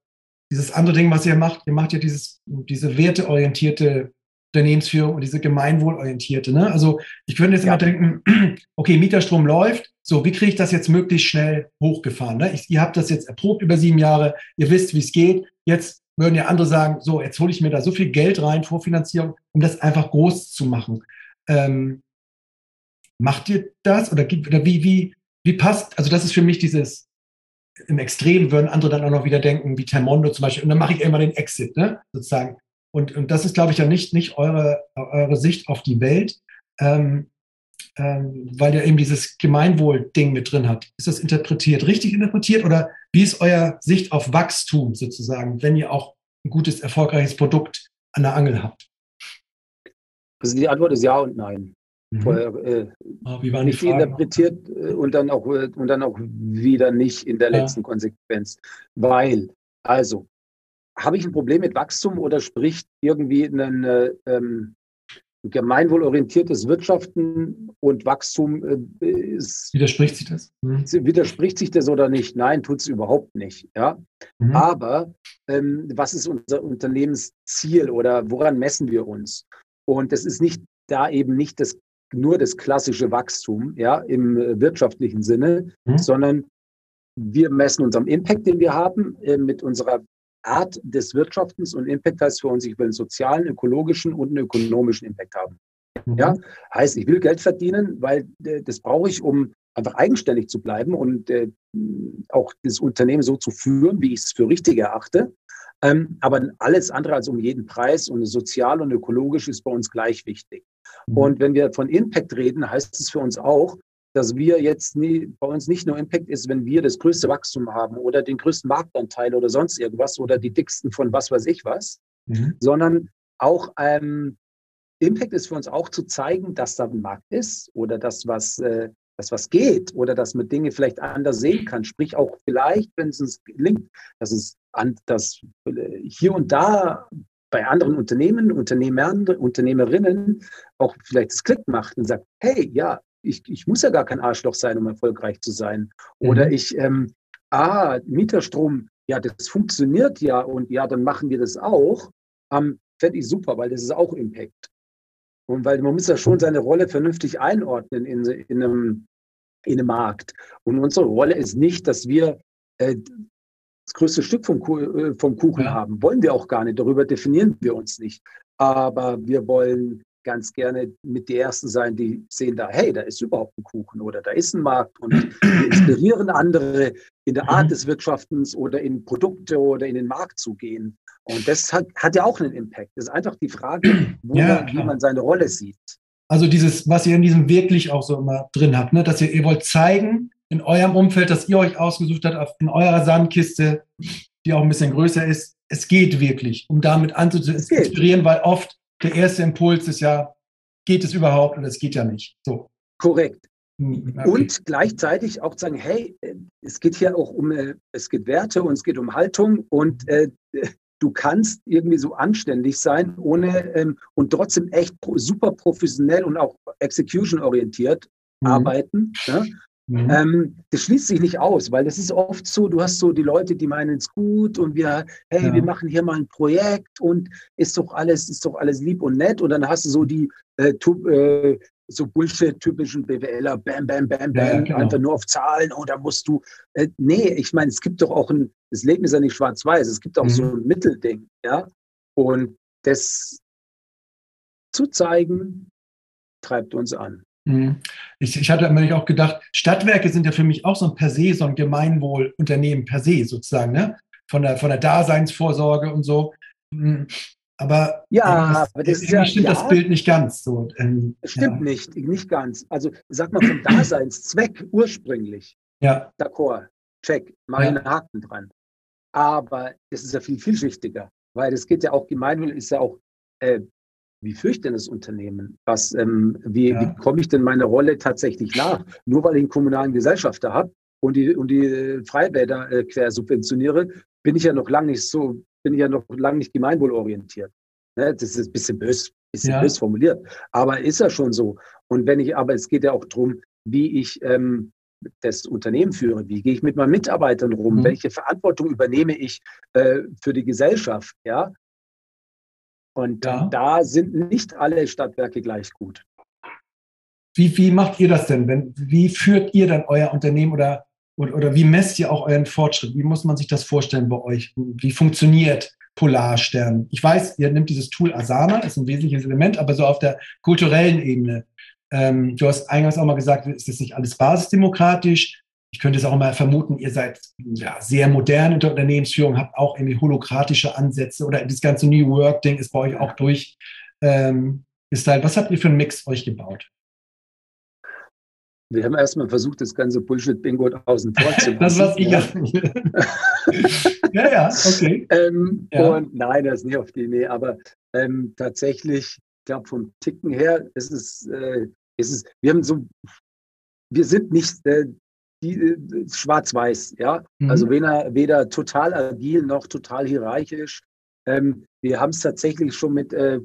dieses andere Ding, was ihr macht. Ihr macht ja dieses, diese werteorientierte Unternehmensführung und diese gemeinwohlorientierte. Ne? Also ich könnte jetzt ja. immer denken, *clears throat* okay, Mieterstrom läuft, so, wie kriege ich das jetzt möglichst schnell hochgefahren? Ne? Ich, ihr habt das jetzt erprobt über sieben Jahre, ihr wisst, wie es geht. Jetzt würden ja andere sagen, so, jetzt hole ich mir da so viel Geld rein, Vorfinanzierung, um das einfach groß zu machen. Ähm, macht ihr das oder, oder wie, wie, wie passt, also das ist für mich dieses, im Extrem würden andere dann auch noch wieder denken, wie Termondo zum Beispiel, und dann mache ich immer den Exit, ne, sozusagen. Und, und das ist, glaube ich, ja nicht, nicht eure, eure Sicht auf die Welt, ähm, ähm, weil ihr eben dieses Gemeinwohl-Ding mit drin hat. Ist das interpretiert, richtig interpretiert oder wie ist euer Sicht auf Wachstum sozusagen, wenn ihr auch ein gutes, erfolgreiches Produkt an der Angel habt? Also die Antwort ist ja und nein. Mhm. Vorher äh, oh, wie waren nicht interpretiert äh, und dann auch äh, und dann auch wieder nicht in der ja. letzten Konsequenz. Weil, also, habe ich ein Problem mit Wachstum oder spricht irgendwie ein äh, ähm, gemeinwohlorientiertes Wirtschaften und Wachstum äh, ist, Widerspricht sich das? Mhm. Widerspricht sich das oder nicht? Nein, tut es überhaupt nicht. Ja? Mhm. Aber ähm, was ist unser Unternehmensziel oder woran messen wir uns? Und das ist nicht da eben nicht das nur das klassische Wachstum, ja, im äh, wirtschaftlichen Sinne, mhm. sondern wir messen unseren Impact, den wir haben, äh, mit unserer Art des Wirtschaftens und Impact heißt für uns, ich will einen sozialen, ökologischen und einen ökonomischen Impact haben. Mhm. Ja, heißt, ich will Geld verdienen, weil äh, das brauche ich, um einfach eigenständig zu bleiben und äh, auch das Unternehmen so zu führen, wie ich es für richtig erachte. Ähm, aber alles andere als um jeden Preis und sozial und ökologisch ist bei uns gleich wichtig. Mhm. Und wenn wir von Impact reden, heißt es für uns auch, dass wir jetzt nie, bei uns nicht nur Impact ist, wenn wir das größte Wachstum haben oder den größten Marktanteil oder sonst irgendwas oder die dicksten von was weiß ich was, mhm. sondern auch ähm, Impact ist für uns auch zu zeigen, dass da ein Markt ist oder dass was, äh, dass was geht oder dass man Dinge vielleicht anders sehen kann. Sprich auch vielleicht, wenn es uns gelingt, dass es an, dass äh, hier und da bei anderen Unternehmen, Unternehmern, Unternehmerinnen auch vielleicht das Klick macht und sagt, hey, ja, ich, ich muss ja gar kein Arschloch sein, um erfolgreich zu sein. Oder mhm. ich, ähm, ah, Mieterstrom, ja, das funktioniert ja und ja, dann machen wir das auch. Ähm, Fände ich super, weil das ist auch Impact. Und weil man muss ja schon seine Rolle vernünftig einordnen in, in, einem, in einem Markt. Und unsere Rolle ist nicht, dass wir äh, das größte Stück vom, äh, vom Kuchen ja. haben. Wollen wir auch gar nicht. Darüber definieren wir uns nicht. Aber wir wollen ganz gerne mit die Ersten sein, die sehen da, hey, da ist überhaupt ein Kuchen oder da ist ein Markt und wir *clears throat* inspirieren andere in der Art mhm. des Wirtschaftens oder in Produkte oder in den Markt zu gehen. Und das hat, hat ja auch einen Impact. Das ist einfach die Frage, *clears throat* ja, man, wie man seine Rolle sieht. Also dieses, was ihr in diesem wirklich auch so immer drin habt, ne? dass ihr, ihr wollt zeigen, in eurem Umfeld, das ihr euch ausgesucht habt, in eurer Sandkiste, die auch ein bisschen größer ist, es geht wirklich, um damit anzuinspirieren, weil oft der erste Impuls ist ja, geht es überhaupt und es geht ja nicht. So. Korrekt. Hm, okay. Und gleichzeitig auch sagen, hey, es geht hier auch um, äh, es geht Werte und es geht um Haltung und äh, du kannst irgendwie so anständig sein, ohne ähm, und trotzdem echt super professionell und auch execution orientiert mhm. arbeiten. Ne? Mhm. Ähm, das schließt sich nicht aus, weil das ist oft so, du hast so die Leute, die meinen es gut und wir, hey, ja. wir machen hier mal ein Projekt und ist doch alles, ist doch alles lieb und nett und dann hast du so die äh, äh, so Bullshit-typischen BWLer, bam, bam, bam, bam, ja, genau. einfach nur auf Zahlen und da musst du, äh, nee, ich meine, es gibt doch auch ein, das Leben ist ja nicht schwarz-weiß, es gibt auch mhm. so ein Mittelding, ja, und das zu zeigen, treibt uns an. Mhm. Ich, ich hatte mir auch gedacht, Stadtwerke sind ja für mich auch so ein per se, so ein Gemeinwohlunternehmen per se sozusagen, ne? Von der, von der Daseinsvorsorge und so. Mhm. Aber ja, aber das ist ja, stimmt ja, das Bild nicht ganz so. Ähm, stimmt ja. nicht, nicht ganz. Also sag mal vom Daseinszweck ursprünglich. Ja. D'accord, check, mache ja. einen Haken dran. Aber es ist ja viel vielschichtiger, weil es geht ja auch, Gemeinwohl ist ja auch, äh, wie führe ich denn das Unternehmen? Was, ähm, wie, ja. wie komme ich denn meiner Rolle tatsächlich nach? Nur weil ich einen kommunalen Gesellschafter habe und die, und die äh, Freibäder äh, quer subventioniere, bin ich ja noch lange nicht so, bin ich ja noch lange nicht gemeinwohlorientiert. Ne? Das ist ein bisschen bös, bisschen ja. bös formuliert. Aber ist ja schon so. Und wenn ich, aber es geht ja auch darum, wie ich ähm, das Unternehmen führe, wie gehe ich mit meinen Mitarbeitern rum, mhm. welche Verantwortung übernehme ich äh, für die Gesellschaft, ja. Und ja. da sind nicht alle Stadtwerke gleich gut. Wie, wie macht ihr das denn? Wenn, wie führt ihr dann euer Unternehmen oder, oder, oder wie messt ihr auch euren Fortschritt? Wie muss man sich das vorstellen bei euch? Wie funktioniert Polarstern? Ich weiß, ihr nimmt dieses Tool Asana, ist ein wesentliches Element, aber so auf der kulturellen Ebene. Ähm, du hast eingangs auch mal gesagt, ist das nicht alles basisdemokratisch? Ich könnte es auch mal vermuten, ihr seid ja, sehr modern in der Unternehmensführung, habt auch irgendwie holokratische Ansätze oder das ganze New Work-Ding ist bei euch auch durch. Ähm, ist halt, was habt ihr für einen Mix euch gebaut? Wir haben erstmal versucht, das ganze Bullshit-Bingo außen *laughs* vor zu lassen. das, was ich ja. ja, ja, okay. Ähm, ja. Und nein, das ist nicht auf die Idee, aber ähm, tatsächlich, ich glaube, vom Ticken her, es ist, äh, es ist, wir haben so, wir sind nicht äh, äh, schwarz-weiß, ja. Mhm. Also weder, weder total agil noch total hierarchisch. Ähm, wir haben es tatsächlich schon mit äh,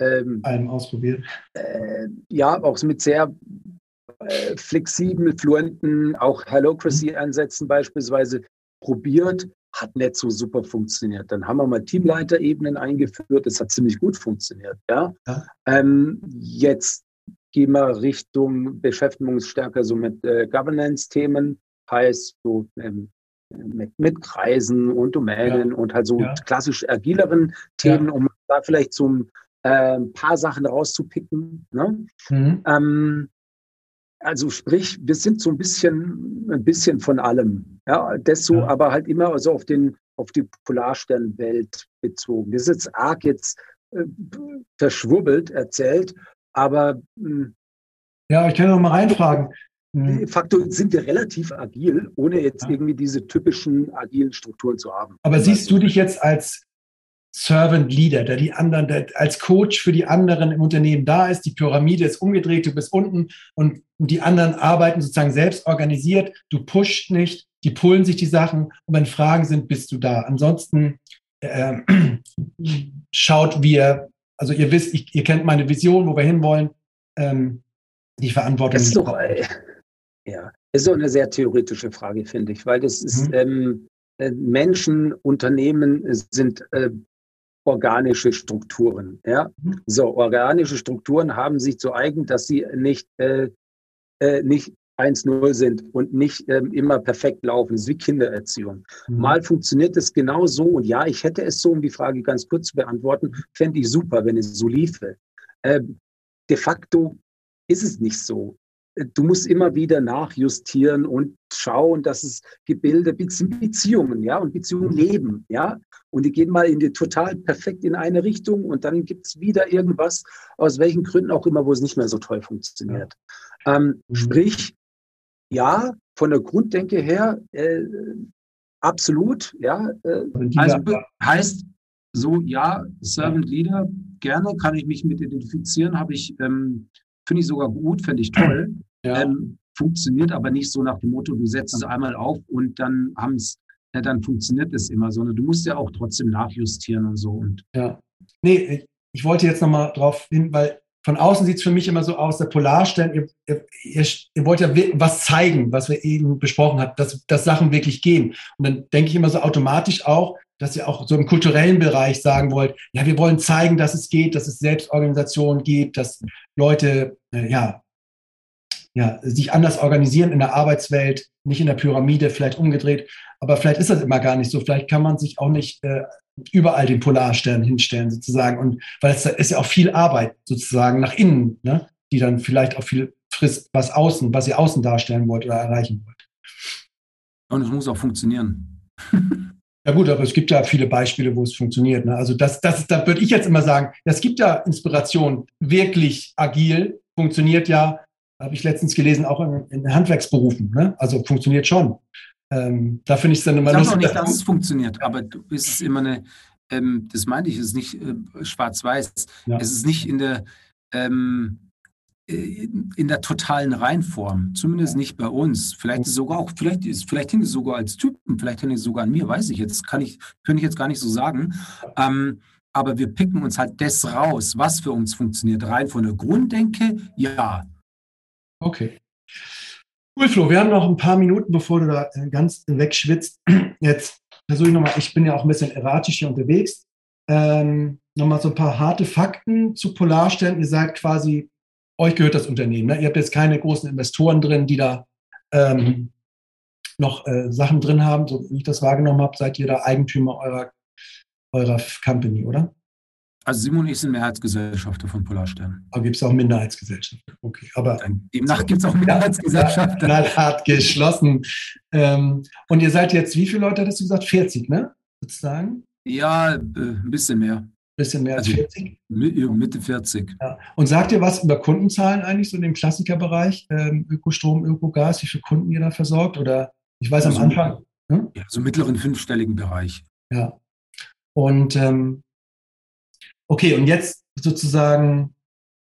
ähm, allem ausprobiert. Äh, ja, auch mit sehr äh, flexibel, fluenten, auch Hellocracy-Ansätzen mhm. beispielsweise probiert, hat nicht so super funktioniert. Dann haben wir mal Teamleiterebenen eingeführt, das hat ziemlich gut funktioniert. Ja? ja. Ähm, jetzt gehen wir Richtung, stärker so mit äh, Governance-Themen, heißt so ähm, mit, mit, Kreisen und Domänen ja. und halt so ja. klassisch agileren Themen, um da vielleicht so ein äh, paar Sachen rauszupicken. Ne? Mhm. Ähm, also sprich, wir sind so ein bisschen, ein bisschen von allem. Ja, das so, ja. aber halt immer so auf den, auf die Polarsternwelt bezogen. Das ist jetzt arg jetzt äh, verschwurbelt erzählt, aber mh, hm, ja, ich kann noch mal reinfragen. De facto sind wir relativ agil, ohne jetzt ja. irgendwie diese typischen agilen Strukturen zu haben. Aber siehst du dich jetzt als Servant Leader, der die anderen, der als Coach für die anderen im Unternehmen da ist. Die Pyramide ist umgedreht, du bist unten und die anderen arbeiten sozusagen selbst organisiert. Du pusht nicht, die pullen sich die Sachen und wenn Fragen sind, bist du da. Ansonsten äh, *clears throat* schaut wir, also ihr wisst, ich, ihr kennt meine Vision, wo wir hinwollen. Ähm, die Verantwortung. Das ist doch, äh, ja, ist so eine sehr theoretische Frage, finde ich, weil das ist, mhm. ähm, äh, Menschen, Unternehmen sind äh, organische Strukturen. Ja? Mhm. So, organische Strukturen haben sich zu eigen, dass sie nicht, äh, äh, nicht 1-0 sind und nicht ähm, immer perfekt laufen. Das ist wie Kindererziehung. Mhm. Mal funktioniert es genau so und ja, ich hätte es so, um die Frage ganz kurz zu beantworten, fände ich super, wenn es so liefe. Äh, de facto ist es nicht so du musst immer wieder nachjustieren und schauen, dass es Gebilde, Beziehungen, ja, und Beziehungen leben, ja. Und die gehen mal in die total perfekt in eine Richtung und dann gibt es wieder irgendwas, aus welchen Gründen auch immer, wo es nicht mehr so toll funktioniert. Ähm, mhm. Sprich, ja, von der Grunddenke her, äh, absolut, ja. Äh, also heißt so, ja, Servant Leader, gerne kann ich mich mit identifizieren, habe ich ähm, Finde ich sogar gut, finde ich toll. *clears throat* Ja. Ähm, funktioniert aber nicht so nach dem Motto, du setzt es einmal auf und dann haben es, ja, dann funktioniert es immer, sondern du musst ja auch trotzdem nachjustieren und so. Und ja. Nee, ich wollte jetzt nochmal drauf hin, weil von außen sieht es für mich immer so aus, der Polarstern, ihr, ihr, ihr, wollt ja was zeigen, was wir eben besprochen haben, dass, dass Sachen wirklich gehen. Und dann denke ich immer so automatisch auch, dass ihr auch so im kulturellen Bereich sagen wollt, ja, wir wollen zeigen, dass es geht, dass es Selbstorganisationen gibt, dass Leute, äh, ja, ja, sich anders organisieren in der Arbeitswelt, nicht in der Pyramide, vielleicht umgedreht. Aber vielleicht ist das immer gar nicht so. Vielleicht kann man sich auch nicht äh, überall den Polarstern hinstellen, sozusagen. Und weil es ist ja auch viel Arbeit sozusagen nach innen, ne? die dann vielleicht auch viel frisst, was außen, was ihr außen darstellen wollt oder erreichen wollt. Und es muss auch funktionieren. *laughs* Ja gut, aber es gibt ja viele Beispiele, wo es funktioniert. Ne? Also das, das, da würde ich jetzt immer sagen, es gibt ja Inspiration, wirklich agil, funktioniert ja, habe ich letztens gelesen, auch in, in Handwerksberufen. Ne? Also funktioniert schon. Ähm, da finde ich es dann immer Ich sage auch nicht, dass es funktioniert, aber du bist es immer eine, ähm, das meine ich, es ist nicht äh, schwarz-weiß. Ja. Es ist nicht in der, ähm, in der totalen Reinform, zumindest nicht bei uns. Vielleicht ist sogar auch, vielleicht ist, vielleicht hängt es sogar als Typen, vielleicht hängt es sogar an mir, weiß ich jetzt, kann ich, könnte ich jetzt gar nicht so sagen. Ähm, aber wir picken uns halt das raus, was für uns funktioniert. Rein von der Grunddenke, ja. Okay. Cool, Flo. Wir haben noch ein paar Minuten, bevor du da äh, ganz wegschwitzt. *clears throat* Jetzt versuche ich nochmal, ich bin ja auch ein bisschen erratisch hier unterwegs. Ähm, nochmal so ein paar harte Fakten zu Polarstern. Ihr seid quasi euch gehört das Unternehmen. Ne? Ihr habt jetzt keine großen Investoren drin, die da ähm, noch äh, Sachen drin haben. So wie ich das wahrgenommen habe, seid ihr da Eigentümer eurer, eurer Company, oder? Also Simon und ich sind Mehrheitsgesellschafter von Polarstern. Aber gibt es auch Minderheitsgesellschaften? Okay, aber demnach gibt es auch Minderheitsgesellschaften. Knallhart geschlossen. Ähm, und ihr seid jetzt, wie viele Leute hattest du gesagt? 40, ne? Sozusagen? Ja, äh, ein bisschen mehr bisschen mehr als also 40? Mitte 40. Ja. Und sagt ihr was über Kundenzahlen eigentlich, so in dem Klassikerbereich, ähm, Ökostrom, Ökogas, wie viele Kunden ihr da versorgt? Oder ich weiß also am Anfang. Hm? Ja, so mittleren fünfstelligen Bereich. Ja. Und ähm, okay, und jetzt sozusagen,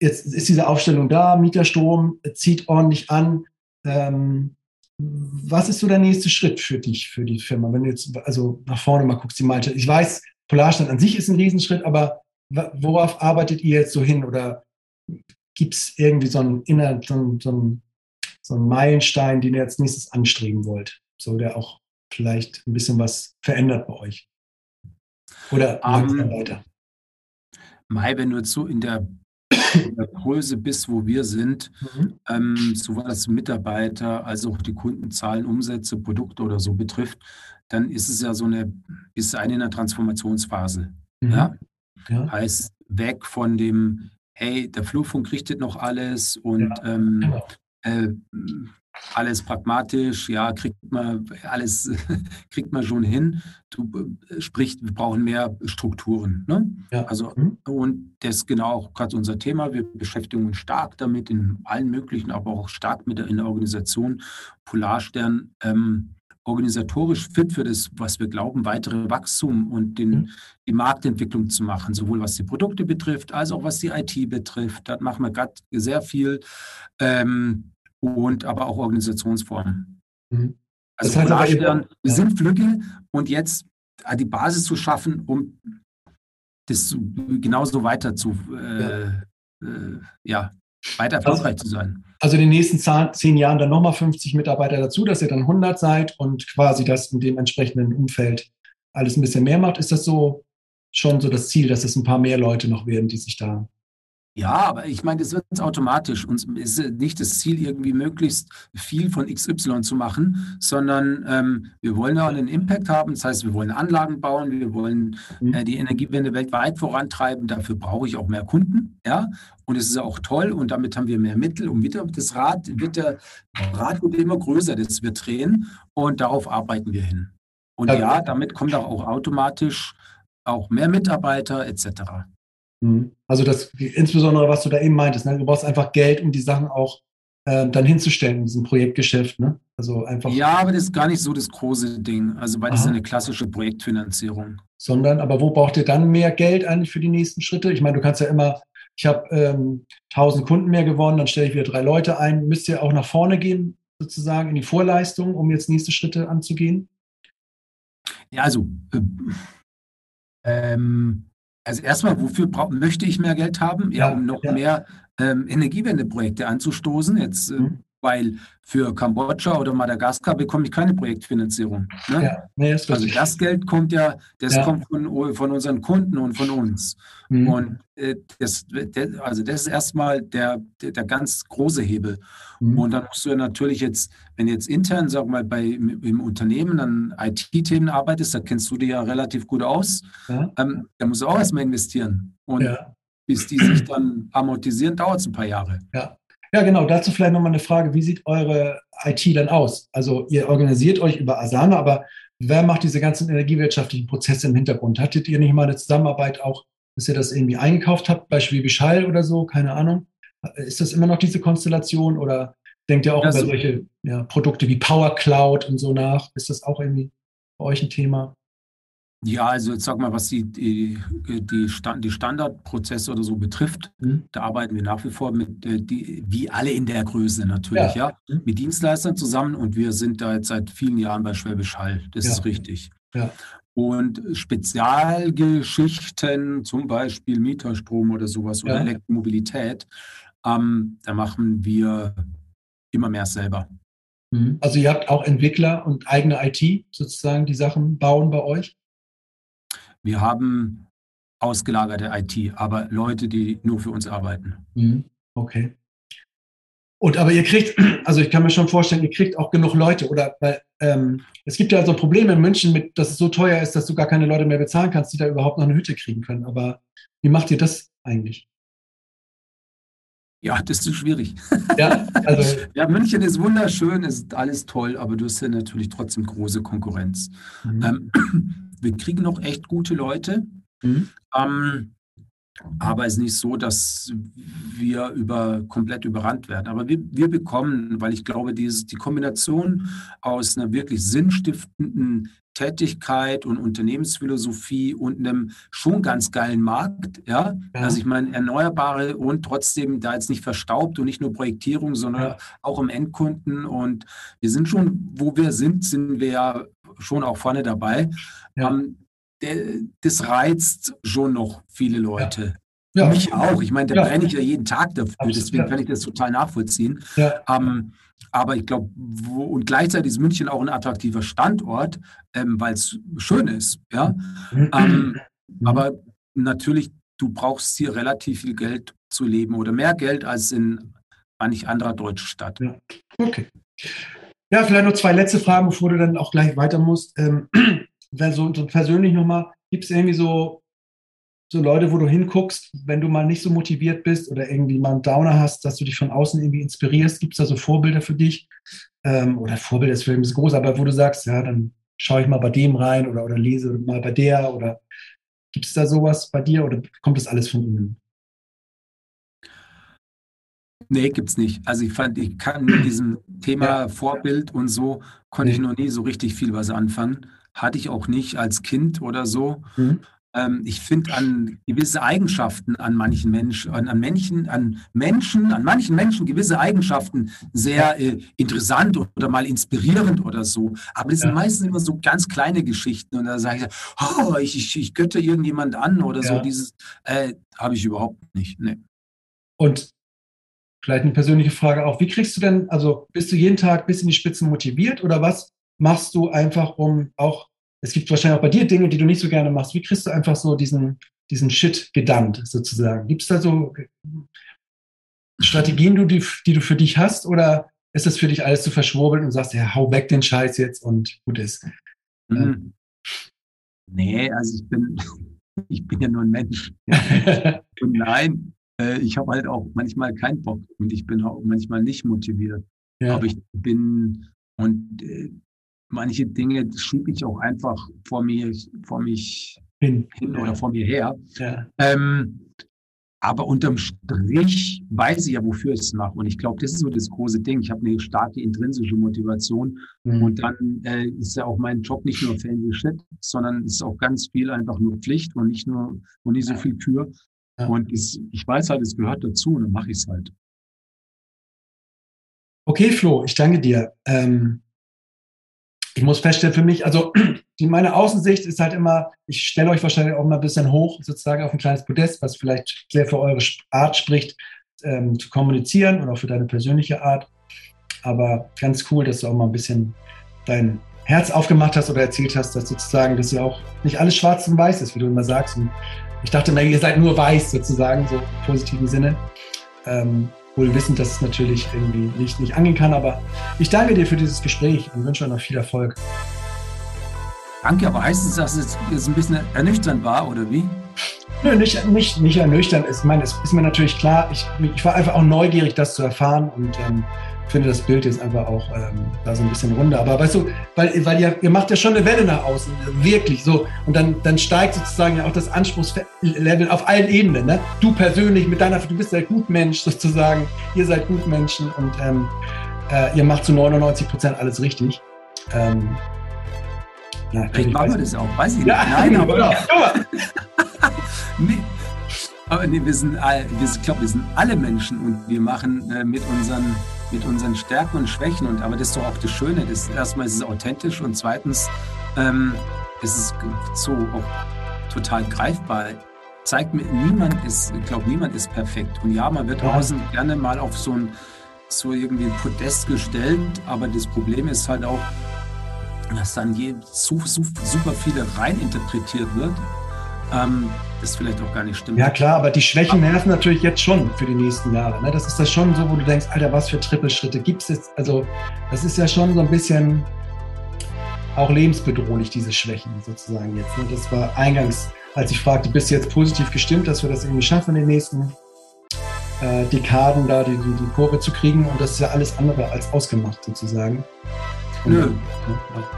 jetzt ist diese Aufstellung da, Mieterstrom zieht ordentlich an. Ähm, was ist so der nächste Schritt für dich, für die Firma? Wenn du jetzt also nach vorne mal guckst, die Malte. Ich weiß, Polarstand an sich ist ein Riesenschritt, aber worauf arbeitet ihr jetzt so hin? Oder gibt es irgendwie so einen, inner, so, einen, so, einen, Meilenstein, den ihr als nächstes anstreben wollt? So, der auch vielleicht ein bisschen was verändert bei euch? Oder um, ähm, weiter? Mai, wenn du jetzt so in der, in der Größe bist, wo wir sind, mhm. ähm, sowas Mitarbeiter als auch die Kundenzahlen, Umsätze, Produkte oder so betrifft, dann ist es ja so eine, ist eine in der Transformationsphase. Mhm. Ja? ja? Heißt, weg von dem, hey, der Flurfunk richtet noch alles und ja, ähm, genau. äh, alles pragmatisch, ja, kriegt man alles, *laughs* kriegt man schon hin. Du äh, sprichst, wir brauchen mehr Strukturen. Ne? Ja. Also, mhm. und das ist genau auch gerade unser Thema. Wir beschäftigen uns stark damit in allen möglichen, aber auch stark mit der, in der Organisation. Polarstern ähm, organisatorisch fit für das, was wir glauben, weitere Wachstum und den, mhm. die Marktentwicklung zu machen, sowohl was die Produkte betrifft, als auch was die IT betrifft. Da machen wir gerade sehr viel ähm, und aber auch Organisationsformen. Mhm. Also das heißt aber, wir sind Flügge und jetzt die Basis zu schaffen, um das genauso weiter zu äh, ja. Äh, ja, weiter erfolgreich zu sein. Also in den nächsten zehn Jahren dann nochmal 50 Mitarbeiter dazu, dass ihr dann 100 seid und quasi das in dem entsprechenden Umfeld alles ein bisschen mehr macht. Ist das so schon so das Ziel, dass es ein paar mehr Leute noch werden, die sich da ja, aber ich meine, das wird automatisch. Uns ist nicht das Ziel, irgendwie möglichst viel von XY zu machen, sondern ähm, wir wollen ja einen Impact haben. Das heißt, wir wollen Anlagen bauen, wir wollen mhm. äh, die Energiewende weltweit vorantreiben. Dafür brauche ich auch mehr Kunden. Ja, und es ist auch toll und damit haben wir mehr Mittel. Und wieder das Rad wird der Rad wird immer größer, das wir drehen und darauf arbeiten wir hin. Und ja, damit kommt auch automatisch auch mehr Mitarbeiter etc. Mhm. Also das insbesondere, was du da eben meintest, ne? du brauchst einfach Geld, um die Sachen auch äh, dann hinzustellen in diesem Projektgeschäft. Ne? Also einfach. Ja, aber das ist gar nicht so das große Ding. Also weil Aha. das ist eine klassische Projektfinanzierung. Sondern, aber wo braucht ihr dann mehr Geld eigentlich für die nächsten Schritte? Ich meine, du kannst ja immer, ich habe ähm, 1000 Kunden mehr gewonnen, dann stelle ich wieder drei Leute ein. Müsst ihr auch nach vorne gehen, sozusagen in die Vorleistung, um jetzt nächste Schritte anzugehen? Ja, also äh, ähm, also erstmal, wofür brauch, möchte ich mehr Geld haben? Ja, um noch ja. mehr ähm, Energiewendeprojekte anzustoßen. Jetzt äh, weil für Kambodscha oder Madagaskar bekomme ich keine Projektfinanzierung. Ne? Ja, nee, das also das Geld kommt ja, das ja. kommt von, von unseren Kunden und von uns. Mhm. Und äh, das, der, also das ist erstmal der, der, der ganz große Hebel. Mhm. Und dann musst du ja natürlich jetzt, wenn du jetzt intern, sag mal, bei, im Unternehmen an IT-Themen arbeitest, da kennst du dich ja relativ gut aus, ja. ähm, da musst du auch erstmal investieren. Und ja. bis die sich dann amortisieren, dauert es ein paar Jahre. Ja. Ja, genau. Dazu vielleicht nochmal eine Frage. Wie sieht eure IT dann aus? Also ihr organisiert euch über Asana, aber wer macht diese ganzen energiewirtschaftlichen Prozesse im Hintergrund? Hattet ihr nicht mal eine Zusammenarbeit auch, dass ihr das irgendwie eingekauft habt, bei Schwäbisch Hall oder so? Keine Ahnung. Ist das immer noch diese Konstellation oder denkt ihr auch ja, über so solche ja, Produkte wie Power Cloud und so nach? Ist das auch irgendwie bei euch ein Thema? Ja, also jetzt sag mal, was die, die, die, Stand, die Standardprozesse oder so betrifft, mhm. da arbeiten wir nach wie vor mit, äh, die, wie alle in der Größe natürlich, ja. ja, mhm. mit Dienstleistern zusammen und wir sind da jetzt seit vielen Jahren bei Schwäbisch Hall. Das ja. ist richtig. Ja. Und Spezialgeschichten, zum Beispiel Mieterstrom oder sowas oder Elektromobilität, ähm, da machen wir immer mehr selber. Mhm. Also ihr habt auch Entwickler und eigene IT sozusagen, die Sachen bauen bei euch? Wir haben ausgelagerte IT, aber Leute, die nur für uns arbeiten. Mhm. Okay. Und aber ihr kriegt, *clears throat* also ich kann mir schon vorstellen, ihr kriegt auch genug Leute oder weil ähm, es gibt ja so Probleme in München mit, dass es so teuer ist, dass du gar keine Leute mehr bezahlen kannst, die da überhaupt noch eine Hütte kriegen können. Aber wie macht ihr das eigentlich? Ja, das ist schwierig. Ja, also *laughs* ja, München ist wunderschön, ist alles toll, aber du hast ja natürlich trotzdem große Konkurrenz. Mhm. Ähm, *clears throat* wir kriegen noch echt gute Leute. Mhm. Ähm, aber es ist nicht so, dass wir über, komplett überrannt werden. Aber wir, wir bekommen, weil ich glaube, dieses, die Kombination aus einer wirklich sinnstiftenden Tätigkeit und Unternehmensphilosophie und einem schon ganz geilen Markt, ja, ja. also ich meine, Erneuerbare und trotzdem da jetzt nicht verstaubt und nicht nur Projektierung, sondern ja. auch im Endkunden. Und wir sind schon, wo wir sind, sind wir ja schon auch vorne dabei. Ja. Ähm, der, das reizt schon noch viele Leute. Ja. ja. Mich auch. Ich meine, da brenne ich ja jeden Tag dafür, Absolut. deswegen kann ich das total nachvollziehen. Ähm, aber ich glaube, und gleichzeitig ist München auch ein attraktiver Standort, ähm, weil es schön ist. Ja? Mhm. Ähm, mhm. aber natürlich, du brauchst hier relativ viel Geld zu leben oder mehr Geld als in manch anderer deutschen Stadt. Ja. Okay. Ja, vielleicht noch zwei letzte Fragen, bevor du dann auch gleich weiter musst. Ähm, *clears throat* so, so persönlich nochmal, gibt es irgendwie so, so Leute, wo du hinguckst, wenn du mal nicht so motiviert bist oder irgendwie mal einen Downer hast, dass du dich von außen irgendwie inspirierst? Gibt es da so Vorbilder für dich? Ähm, oder Vorbilder ist vielleicht ein groß, aber wo du sagst, ja, dann schaue ich mal bei dem rein oder, oder lese mal bei der oder gibt es da sowas bei dir oder kommt das alles von innen? Nee, gibt's nicht. Also ich fand, ich kann mit diesem Thema ja. Vorbild und so, konnte nee. ich noch nie so richtig viel was anfangen. Hatte ich auch nicht als Kind oder so. Mhm. Ähm, ich finde an gewisse Eigenschaften an manchen Menschen, an, an, Menschen, an Menschen, an manchen Menschen gewisse Eigenschaften sehr äh, interessant oder mal inspirierend oder so. Aber das ja. sind meistens immer so ganz kleine Geschichten. Und da sage ich, oh, ich, ich, ich götte irgendjemand an oder ja. so. Dieses äh, habe ich überhaupt nicht. Nee. Und Vielleicht eine persönliche Frage auch. Wie kriegst du denn, also bist du jeden Tag bis in die Spitzen motiviert oder was machst du einfach, um auch, es gibt wahrscheinlich auch bei dir Dinge, die du nicht so gerne machst. Wie kriegst du einfach so diesen, diesen Shit gedammt sozusagen? Gibt es da so Strategien, die, die du für dich hast oder ist das für dich alles zu verschwurbeln und sagst, ja, hau weg den Scheiß jetzt und gut ist? Mhm. Nee, also ich bin, *laughs* ich bin ja nur ein Mensch. *laughs* und nein, äh, ich habe halt auch manchmal keinen Bock und ich bin auch manchmal nicht motiviert. Ja. Aber ich bin und äh, manche Dinge schiebe ich auch einfach vor mir, vor mich hin, hin oder vor mir her. Ja. Ähm, aber unterm Strich weiß ich ja, wofür ich es mache. Und ich glaube, das ist so das große Ding. Ich habe eine starke intrinsische Motivation. Mhm. Und dann äh, ist ja auch mein Job nicht nur Fancy Shit, sondern es ist auch ganz viel einfach nur Pflicht und nicht nur und nicht so viel Kür. Ja. Und es, ich weiß halt, es gehört dazu und dann mache ich es halt. Okay, Flo, ich danke dir. Ähm, ich muss feststellen, für mich, also *clears throat* meine Außensicht ist halt immer, ich stelle euch wahrscheinlich auch mal ein bisschen hoch, sozusagen auf ein kleines Podest, was vielleicht sehr für eure Art spricht, ähm, zu kommunizieren und auch für deine persönliche Art. Aber ganz cool, dass du auch mal ein bisschen dein Herz aufgemacht hast oder erzählt hast, dass sozusagen, dass ja auch nicht alles schwarz und weiß ist, wie du immer sagst. Und ich dachte immer, ihr seid nur weiß sozusagen, so im positiven Sinne. Ähm, wohl wissend, dass es natürlich irgendwie nicht, nicht angehen kann. Aber ich danke dir für dieses Gespräch und wünsche euch noch viel Erfolg. Danke, aber heißt es, dass es jetzt ein bisschen ernüchternd war oder wie? Nö, nicht, nicht, nicht ernüchternd. Ich meine, es ist mir natürlich klar, ich, ich war einfach auch neugierig, das zu erfahren und ähm, finde das Bild jetzt einfach auch ähm, da so ein bisschen runter. Aber weißt du, weil, weil ihr, ihr macht ja schon eine Welle nach außen, wirklich so. Und dann, dann steigt sozusagen ja auch das Anspruchslevel auf allen Ebenen. Ne? Du persönlich mit deiner, du bist der Gutmensch sozusagen, ihr seid Gutmenschen und ähm, äh, ihr macht zu 99 Prozent alles richtig. Ähm, na, Vielleicht machen wir das auch, weiß ich nicht. Ja, Nein, aber. *laughs* *laughs* nee. Aber nee, wir sind, all, wir, ich glaube, wir sind alle Menschen und wir machen äh, mit, unseren, mit unseren Stärken und Schwächen. Und, aber das ist doch auch das Schöne. Das, erstmal ist es authentisch und zweitens ähm, ist es so auch total greifbar. Zeigt mir, niemand ist, ich glaube, niemand ist perfekt. Und ja, man wird ja. außen gerne mal auf so ein so irgendwie ein Podest gestellt, aber das Problem ist halt auch, dass dann je, so, so, super viele reininterpretiert wird, ähm, das vielleicht auch gar nicht stimmt. Ja klar, aber die Schwächen nerven natürlich jetzt schon für die nächsten Jahre. Ne? Das ist das schon so, wo du denkst, Alter, was für Trippelschritte gibt es jetzt? Also das ist ja schon so ein bisschen auch lebensbedrohlich, diese Schwächen sozusagen jetzt. Ne? Das war eingangs, als ich fragte, bist du jetzt positiv gestimmt, dass wir das irgendwie schaffen in den nächsten äh, Dekaden da die, die, die Kurve zu kriegen und das ist ja alles andere als ausgemacht sozusagen. Nö.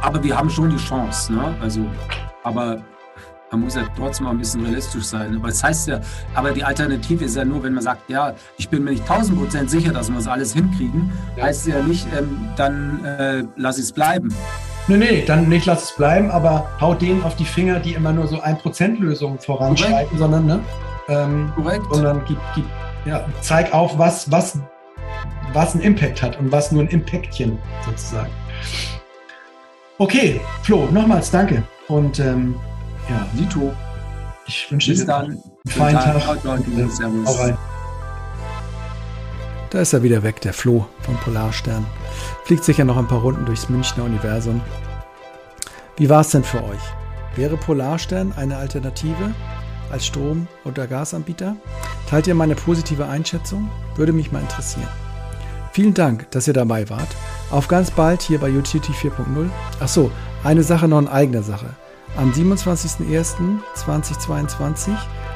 Aber wir haben schon die Chance, ne? Also, aber man muss ja trotzdem mal ein bisschen realistisch sein. Aber es heißt ja, aber die Alternative ist ja nur, wenn man sagt, ja, ich bin mir nicht 1000 Prozent sicher, dass wir das alles hinkriegen, ja. heißt ja nicht, ähm, dann äh, lass ich es bleiben. Nee, nee, dann nicht lass es bleiben, aber hau denen auf die Finger, die immer nur so 1%-Lösungen voranschreiten, Korrekt. sondern, ne? Ähm, Korrekt. Sondern gib, gib, ja, zeig auf, was, was, was einen Impact hat und was nur ein Impactchen sozusagen. Okay, Flo, nochmals danke. Und ähm, ja, Nito, ich wünsche dir dann einen feinen Tag. Tag. Und, äh, Servus. rein. Da ist er wieder weg, der Flo vom Polarstern. Fliegt sicher noch ein paar Runden durchs Münchner Universum. Wie war es denn für euch? Wäre Polarstern eine Alternative als Strom- oder Gasanbieter? Teilt ihr meine positive Einschätzung? Würde mich mal interessieren. Vielen Dank, dass ihr dabei wart. Auf ganz bald hier bei Utility 4.0. Achso, eine Sache noch in eigener Sache. Am 27.01.2022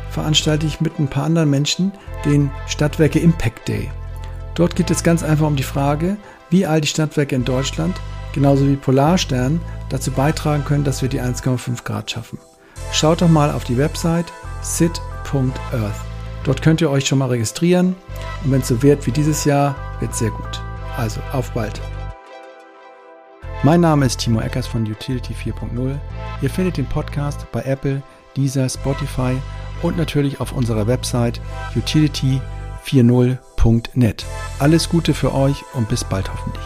veranstalte ich mit ein paar anderen Menschen den Stadtwerke Impact Day. Dort geht es ganz einfach um die Frage, wie all die Stadtwerke in Deutschland, genauso wie Polarstern, dazu beitragen können, dass wir die 1,5 Grad schaffen. Schaut doch mal auf die Website sit.earth. Dort könnt ihr euch schon mal registrieren und wenn es so wird wie dieses Jahr, wird es sehr gut. Also auf bald. Mein Name ist Timo Eckers von Utility 4.0. Ihr findet den Podcast bei Apple, Deezer, Spotify und natürlich auf unserer Website utility40.net. Alles Gute für euch und bis bald hoffentlich.